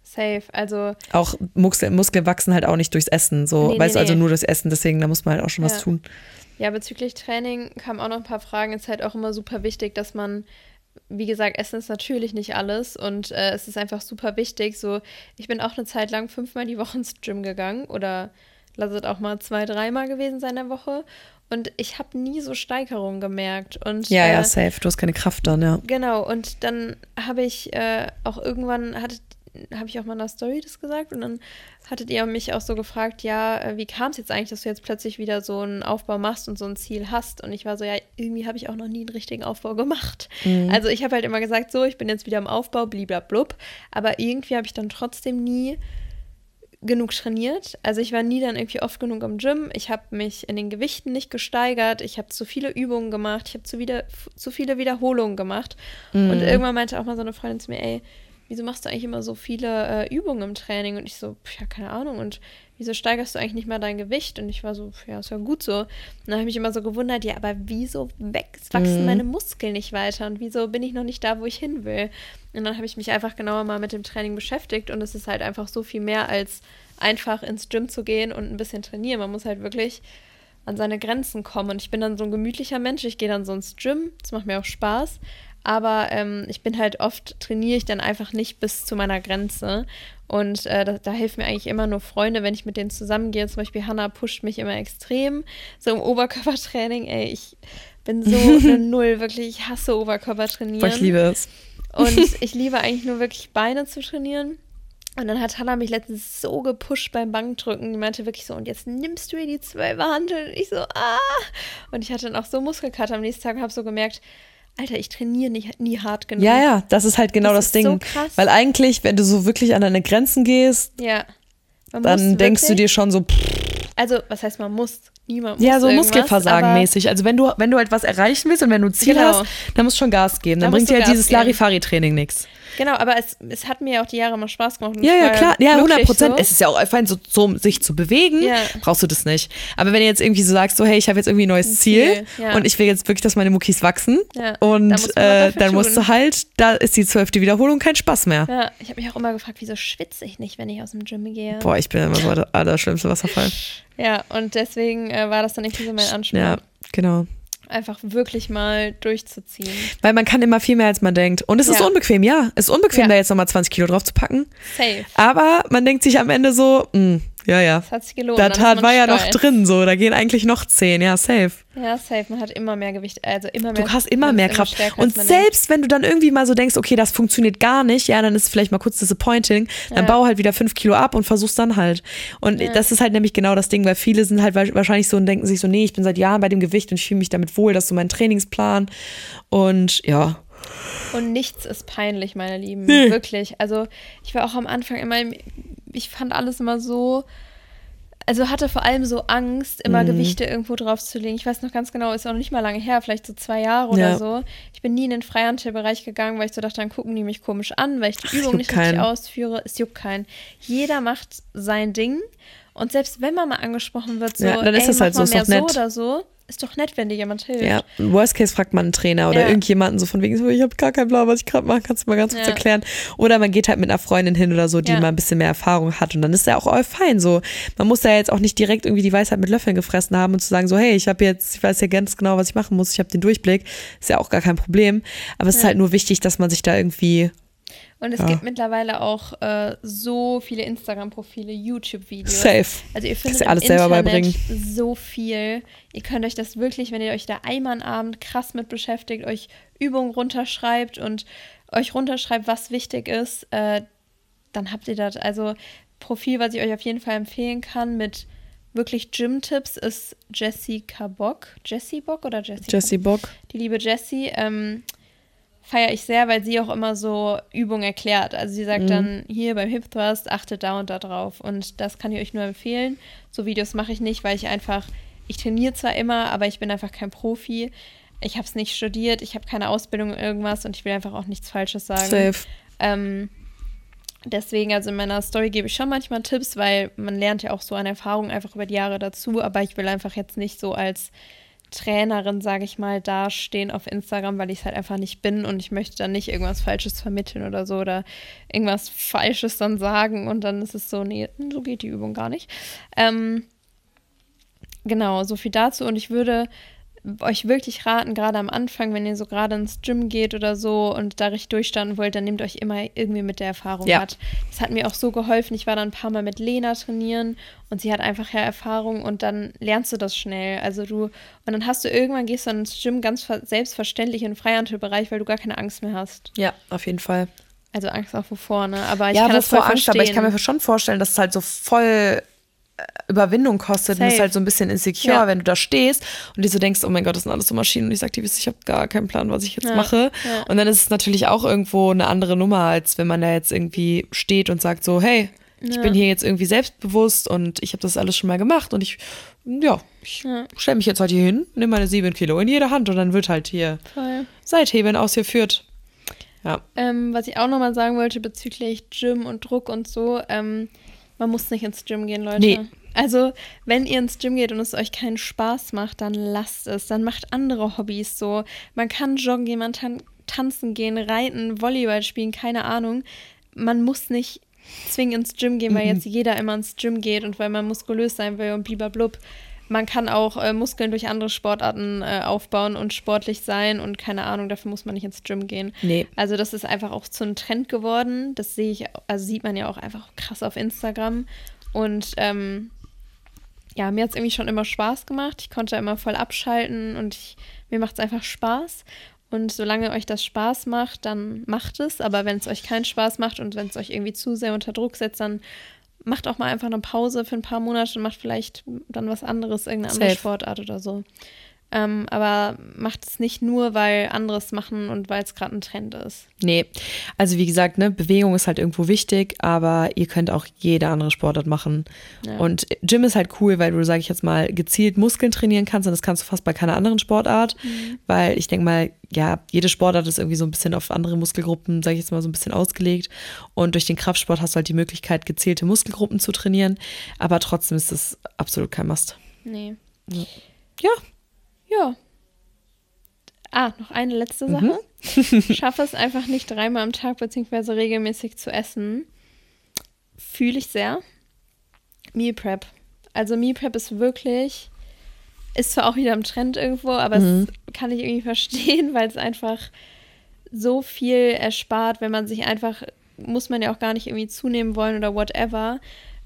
Safe. Also, Auch Muskel, Muskeln wachsen halt auch nicht durchs Essen. So, Nee, weißt nee, du, also nee. nur durchs Essen, deswegen, da muss man halt auch schon Ja. was tun. Ja, bezüglich Training kamen auch noch ein paar Fragen. Es ist halt auch immer super wichtig, dass man, wie gesagt, Essen ist natürlich nicht alles und äh, es ist einfach super wichtig. So, ich bin auch eine Zeit lang fünfmal die Woche ins Gym gegangen oder lass es auch mal zwei, dreimal gewesen sein in der Woche. Und ich habe nie so Steigerungen gemerkt. Und, Ja, ja, äh, safe. Du hast keine Kraft dann, ja. Genau, und dann habe ich äh, auch irgendwann, hattet, habe ich auch mal in einer Story das gesagt und dann hattet ihr mich auch so gefragt, ja, äh, wie kam es jetzt eigentlich, dass du jetzt plötzlich wieder so einen Aufbau machst und so ein Ziel hast? Und ich war so, ja, irgendwie habe ich auch noch nie einen richtigen Aufbau gemacht. Also ich habe halt immer gesagt, so, ich bin jetzt wieder im Aufbau, bliblablub, aber irgendwie habe ich dann trotzdem nie genug trainiert. Also ich war nie dann irgendwie oft genug im Gym. Ich habe mich in den Gewichten nicht gesteigert. Ich habe zu viele Übungen gemacht. Ich habe zu, wieder, zu viele Wiederholungen gemacht. Und irgendwann meinte auch mal so eine Freundin zu mir, ey, wieso machst du eigentlich immer so viele äh, Übungen im Training? Und ich so, pf, ja, keine Ahnung. Und wieso steigerst du eigentlich nicht mal dein Gewicht? Und ich war so, ja, ist ja gut so. Und dann habe ich mich immer so gewundert, ja, aber wieso wächst, wachsen meine Muskeln nicht weiter? Und wieso bin ich noch nicht da, wo ich hin will? Und dann habe ich mich einfach genauer mal mit dem Training beschäftigt. Und es ist halt einfach so viel mehr als einfach ins Gym zu gehen und ein bisschen trainieren. Man muss halt wirklich an seine Grenzen kommen. Und ich bin dann so ein gemütlicher Mensch. Ich gehe dann so ins Gym. Das macht mir auch Spaß. Aber ähm, ich bin halt oft, trainiere ich dann einfach nicht bis zu meiner Grenze. Und äh, da, da helfen mir eigentlich immer nur Freunde, wenn ich mit denen zusammengehe. Zum Beispiel Hannah pusht mich immer extrem. So im Oberkörpertraining, ey, ich bin so eine Null, wirklich. Ich hasse Oberkörpertrainieren. Boah, ich liebe es. Und ich liebe eigentlich nur wirklich Beine zu trainieren. Und dann hat Hannah mich letztens so gepusht beim Bankdrücken. Die meinte wirklich so, und jetzt nimmst du ihr die Zwölferhandel. Und ich so, ah. Und ich hatte dann auch so Muskelkater am nächsten Tag und habe so gemerkt, Alter, ich trainiere nicht, nie hart genug. Ja, ja, das ist halt genau Das das, ist so Ding. krass. Weil eigentlich, wenn du so wirklich an deine Grenzen gehst, Ja. Man dann denkst du wirklich- dir schon so, pff, Also, was heißt, man muss? Niemand muss ja, so Muskelversagen mäßig. Also wenn du, wenn du halt was erreichen willst und wenn du ein Ziel Genau. hast, dann musst du schon Gas geben. Dann Da bringt dir du halt Gas dieses. Larifari-Training nichts. Genau, aber es, es hat mir auch die Jahre mal Spaß gemacht. Ja, ja, klar. Ja, 100 glücklich Prozent. So. Es ist ja auch fein, so, so sich zu bewegen, Ja. brauchst du das nicht. Aber wenn du jetzt irgendwie so sagst, so, hey, ich habe jetzt irgendwie ein neues Ein Ziel, Ziel, ja. und ich will jetzt wirklich, dass meine Muckis wachsen Ja, und da muss man was äh, dann musst du halt, da ist die zwölfte Wiederholung kein Spaß mehr. Ja, ich habe mich auch immer gefragt, wieso schwitze ich nicht, wenn ich aus dem Gym gehe? Boah, ich bin immer so der allerschlimmste Wasserfall. Ja, und deswegen äh, war das dann irgendwie so mein Anspruch, Ja, genau. Einfach wirklich mal durchzuziehen. Weil man kann immer viel mehr, als man denkt. Und es ist Ja. unbequem, ja. Es ist unbequem, Ja. da jetzt nochmal 20 Kilo drauf zu packen. Safe. Aber man denkt sich am Ende so, mh, ja, ja. Das hat sich gelohnt. Der Tat war ja noch stolz. drin, so. Da gehen eigentlich noch 10, ja, safe. Ja, safe. Man hat immer mehr Gewicht, also immer mehr. Du hast immer mehr Kraft. als Und man denkt. selbst wenn du dann irgendwie mal so denkst, okay, das funktioniert gar nicht, ja, dann ist es vielleicht mal kurz disappointing, dann Ja. bau halt wieder fünf Kilo ab und versuch's dann halt. Und Ja. das ist halt nämlich genau das Ding, weil viele sind halt wa- wahrscheinlich so und denken sich so, nee, ich bin seit Jahren bei dem Gewicht und ich fühle mich damit wohl, das ist so mein Trainingsplan. Und ja, Und nichts ist peinlich, meine Lieben. Nee. Wirklich. Also, ich war auch am Anfang immer, ich fand alles immer so. Also hatte vor allem so Angst, immer Mhm. Gewichte irgendwo drauf zu legen. Ich weiß noch ganz genau, ist auch noch nicht mal lange her, vielleicht so zwei Jahre Ja. oder so. Ich bin nie in den Freihandelbereich gegangen, weil ich so dachte, dann gucken die mich komisch an, weil ich die Übung nicht richtig keinen. ausführe. Es juckt keinen. Jeder macht sein Ding. Und selbst wenn man mal angesprochen wird, so, Ja, dann ist ey, das halt mach so, mal ist mehr so nett. oder so, ist doch nett, wenn dir jemand hilft. ja, im Worst Case fragt man einen Trainer oder Ja. irgendjemanden so von wegen so, ich habe gar keinen Plan, was ich gerade mache, kannst du mal ganz kurz Ja. erklären. Oder man geht halt mit einer Freundin hin oder so, die Ja. mal ein bisschen mehr Erfahrung hat und dann ist ja auch all fein so. Man muss ja jetzt auch nicht direkt irgendwie die Weisheit mit Löffeln gefressen haben und zu sagen so, hey, ich habe jetzt, ich weiß ja ganz genau, was ich machen muss, ich habe den Durchblick, ist ja auch gar kein Problem. Aber es ist halt nur wichtig, dass man sich da irgendwie, Und es Ja. gibt mittlerweile auch äh, so viele Instagram-Profile, YouTube-Videos. safe. Also ihr findet alles im selber Internet so viel. Ihr könnt euch das wirklich, wenn ihr euch da einmal am Abend krass mit beschäftigt, euch Übungen runterschreibt und euch runterschreibt, was wichtig ist, äh, dann habt ihr das. Also Profil, was ich euch auf jeden Fall empfehlen kann mit wirklich Gym-Tipps ist Jessica Bock. Jessie Bock oder Jessie? Jessie Bock. Die liebe Jessie ähm, feiere ich sehr, weil sie auch immer so Übungen erklärt. Also sie sagt dann, hier beim Hip Thrust, achtet da und da drauf. Und das kann ich euch nur empfehlen. So Videos mache ich nicht, weil ich einfach, ich trainiere zwar immer, aber ich bin einfach kein Profi. Ich habe es nicht studiert, ich habe keine Ausbildung in irgendwas und ich will einfach auch nichts Falsches sagen. Safe. Ähm, deswegen, also in meiner Story gebe ich schon manchmal Tipps, weil man lernt ja auch so an Erfahrung einfach über die Jahre dazu, aber ich will einfach jetzt nicht so als Trainerin, sage ich mal, dastehen auf Instagram, weil ich es halt einfach nicht bin und ich möchte dann nicht irgendwas Falsches vermitteln oder so oder irgendwas Falsches dann sagen und dann ist es so, nee, so geht die Übung gar nicht. Ähm, genau, so viel dazu und ich würde euch wirklich raten, gerade am Anfang, wenn ihr so gerade ins Gym geht oder so und da richtig durchstarten wollt, dann nehmt euch immer irgendwie mit der Erfahrung Ja. hat. Das hat mir auch so geholfen. Ich war dann ein paar Mal mit Lena trainieren und sie hat einfach ja Erfahrung und dann lernst du das schnell. Also du, und dann hast du irgendwann gehst du dann ins Gym ganz ver- selbstverständlich in den Freihandelbereich, weil du gar keine Angst mehr hast. Ja, auf jeden Fall. Also Angst auch wovor, ne? Aber ich ja, kann das voll wovor Angst, aber ich kann mir verstehen. schon vorstellen, dass es halt so voll Überwindung kostet und es ist Safe. halt so ein bisschen insecure, Ja. wenn du da stehst und dir so denkst, oh mein Gott, das sind alles so Maschinen und ich sag dir, ich habe gar keinen Plan, was ich jetzt Ja, mache. ja. Und dann ist es natürlich auch irgendwo eine andere Nummer, als wenn man da jetzt irgendwie steht und sagt so, hey, ich bin hier jetzt irgendwie selbstbewusst und ich habe das alles schon mal gemacht und ich, ja, ich stelle mich jetzt halt hier hin, nehme meine sieben Kilo in jede Hand und dann wird halt hier Voll. Seithebeln ausgeführt. Ja, Ähm, was ich auch nochmal sagen wollte bezüglich Gym und Druck und so, ähm, man muss nicht ins Gym gehen, Leute. Nee. Also, wenn ihr ins Gym geht und es euch keinen Spaß macht, dann lasst es. Dann macht andere Hobbys so. Man kann joggen gehen, man kann tanzen gehen, reiten, Volleyball spielen, keine Ahnung. Man muss nicht zwingend ins Gym gehen, weil Mhm. jetzt jeder immer ins Gym geht und weil man muskulös sein will und blub. Man kann auch äh, Muskeln durch andere Sportarten äh, aufbauen und sportlich sein und keine Ahnung, dafür muss man nicht ins Gym gehen. nee. Also das ist einfach auch zu einem Trend geworden. Das sehe ich, also sieht man ja auch einfach krass auf Instagram. Und ähm, ja, mir hat es irgendwie schon immer Spaß gemacht. Ich konnte immer voll abschalten und ich, mir macht es einfach Spaß. Und solange euch das Spaß macht, dann macht es. Aber wenn es euch keinen Spaß macht und wenn es euch irgendwie zu sehr unter Druck setzt, dann macht auch mal einfach eine Pause für ein paar Monate und macht vielleicht dann was anderes, irgendeine andere Safe. Sportart oder so. Ähm, aber macht es nicht nur, weil andere es machen und weil es gerade ein Trend ist. Nee, also wie gesagt, ne, Bewegung ist halt irgendwo wichtig, aber ihr könnt auch jede andere Sportart machen. Ja. Und Gym ist halt cool, weil du, sage ich jetzt mal, gezielt Muskeln trainieren kannst und das kannst du fast bei keiner anderen Sportart, Mhm. weil ich denke mal, ja, jede Sportart ist irgendwie so ein bisschen auf andere Muskelgruppen, sage ich jetzt mal, so ein bisschen ausgelegt. Und durch den Kraftsport hast du halt die Möglichkeit, gezielte Muskelgruppen zu trainieren, aber trotzdem ist das absolut kein Must. Nee. Ja, Ja. Ah, noch eine letzte Sache. Schaffe es einfach nicht dreimal am Tag beziehungsweise regelmäßig zu essen. Fühle ich sehr. Meal Prep. Also Meal Prep ist wirklich, ist zwar auch wieder im Trend irgendwo, aber es kann ich irgendwie verstehen, weil es einfach so viel erspart, wenn man sich einfach, muss man ja auch gar nicht irgendwie zunehmen wollen oder whatever.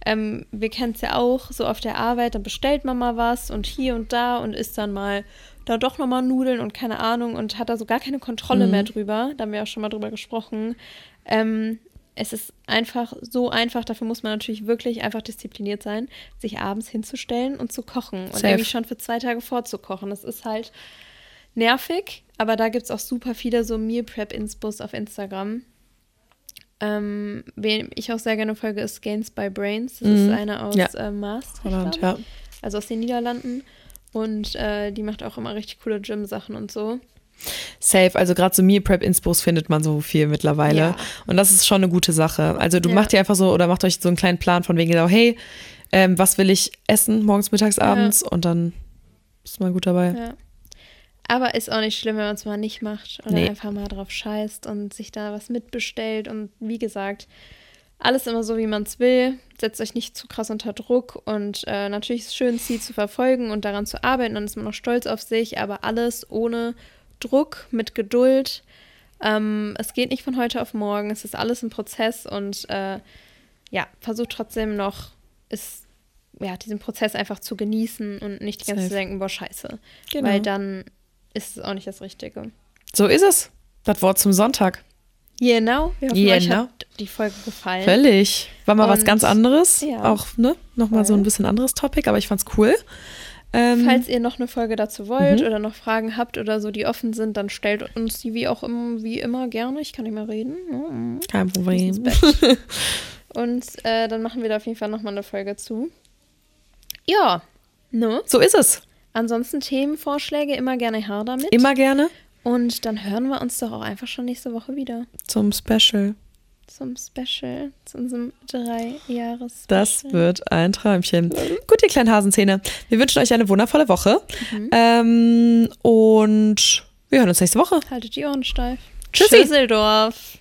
Ähm, wir kennen es ja auch, so auf der Arbeit, dann bestellt man mal was und hier und da und isst dann mal da doch nochmal Nudeln und keine Ahnung und hat da so gar keine Kontrolle mehr drüber. Da haben wir auch schon mal drüber gesprochen. Ähm, es ist einfach so einfach, dafür muss man natürlich wirklich einfach diszipliniert sein, sich abends hinzustellen und zu kochen und Safe. irgendwie schon für zwei Tage vorzukochen. Das ist halt nervig, aber da gibt es auch super viele so Meal Prep Inspos auf Instagram. Ähm, wem ich auch sehr gerne folge, ist Gains by Brains. Das ist eine aus Ja. äh, Maastricht, ja. also aus den Niederlanden. Und äh, die macht auch immer richtig coole Gym-Sachen und so. Safe, also gerade so Meal Prep Inspos findet man so viel mittlerweile. Ja. Und das ist schon eine gute Sache. Also du Ja. macht dir einfach so oder macht euch so einen kleinen Plan von wegen so, hey, ähm, was will ich essen, morgens, mittags, abends und dann ist man gut dabei. Ja. Aber ist auch nicht schlimm, wenn man es mal nicht macht oder Nee. einfach mal drauf scheißt und sich da was mitbestellt. Und wie gesagt, alles immer so, wie man es will. Setzt euch nicht zu krass unter Druck. Und äh, natürlich ist es schön, Ziel zu verfolgen und daran zu arbeiten. Dann ist man auch stolz auf sich, aber alles ohne Druck, mit Geduld. Ähm, es geht nicht von heute auf morgen. Es ist alles ein Prozess und äh, ja, versucht trotzdem noch, ist, ja, diesen Prozess einfach zu genießen und nicht die ganze Zeit zu denken, boah, scheiße. Genau. Weil dann ist es auch nicht das Richtige. So ist es. Das Wort zum Sonntag. Genau. Wir hoffen, euch Genau. hat die Folge gefallen. Völlig. War mal was Und- ganz anderes. ja. Auch, ne? Nochmal so ein bisschen anderes Topic, aber ich fand's cool. Ähm, Falls ihr noch eine Folge dazu wollt Mhm. oder noch Fragen habt oder so, die offen sind, dann stellt uns die wie auch im, wie immer gerne. Ich kann nicht mehr reden. Mhm. kein ins Problem. Und äh, dann machen wir da auf jeden Fall nochmal eine Folge zu. Ja, ne? So ist es. Ansonsten Themenvorschläge immer gerne her damit. Immer gerne Und dann hören wir uns doch auch einfach schon nächste Woche wieder. zum Special. zum Special, zu unserem drei Jahres. Das wird ein Träumchen. Gut, ihr kleinen Hasenzähne. Wir wünschen euch eine wundervolle Woche. Ähm, und wir hören uns nächste Woche. Haltet die Ohren steif. Tschüssi. Düsseldorf.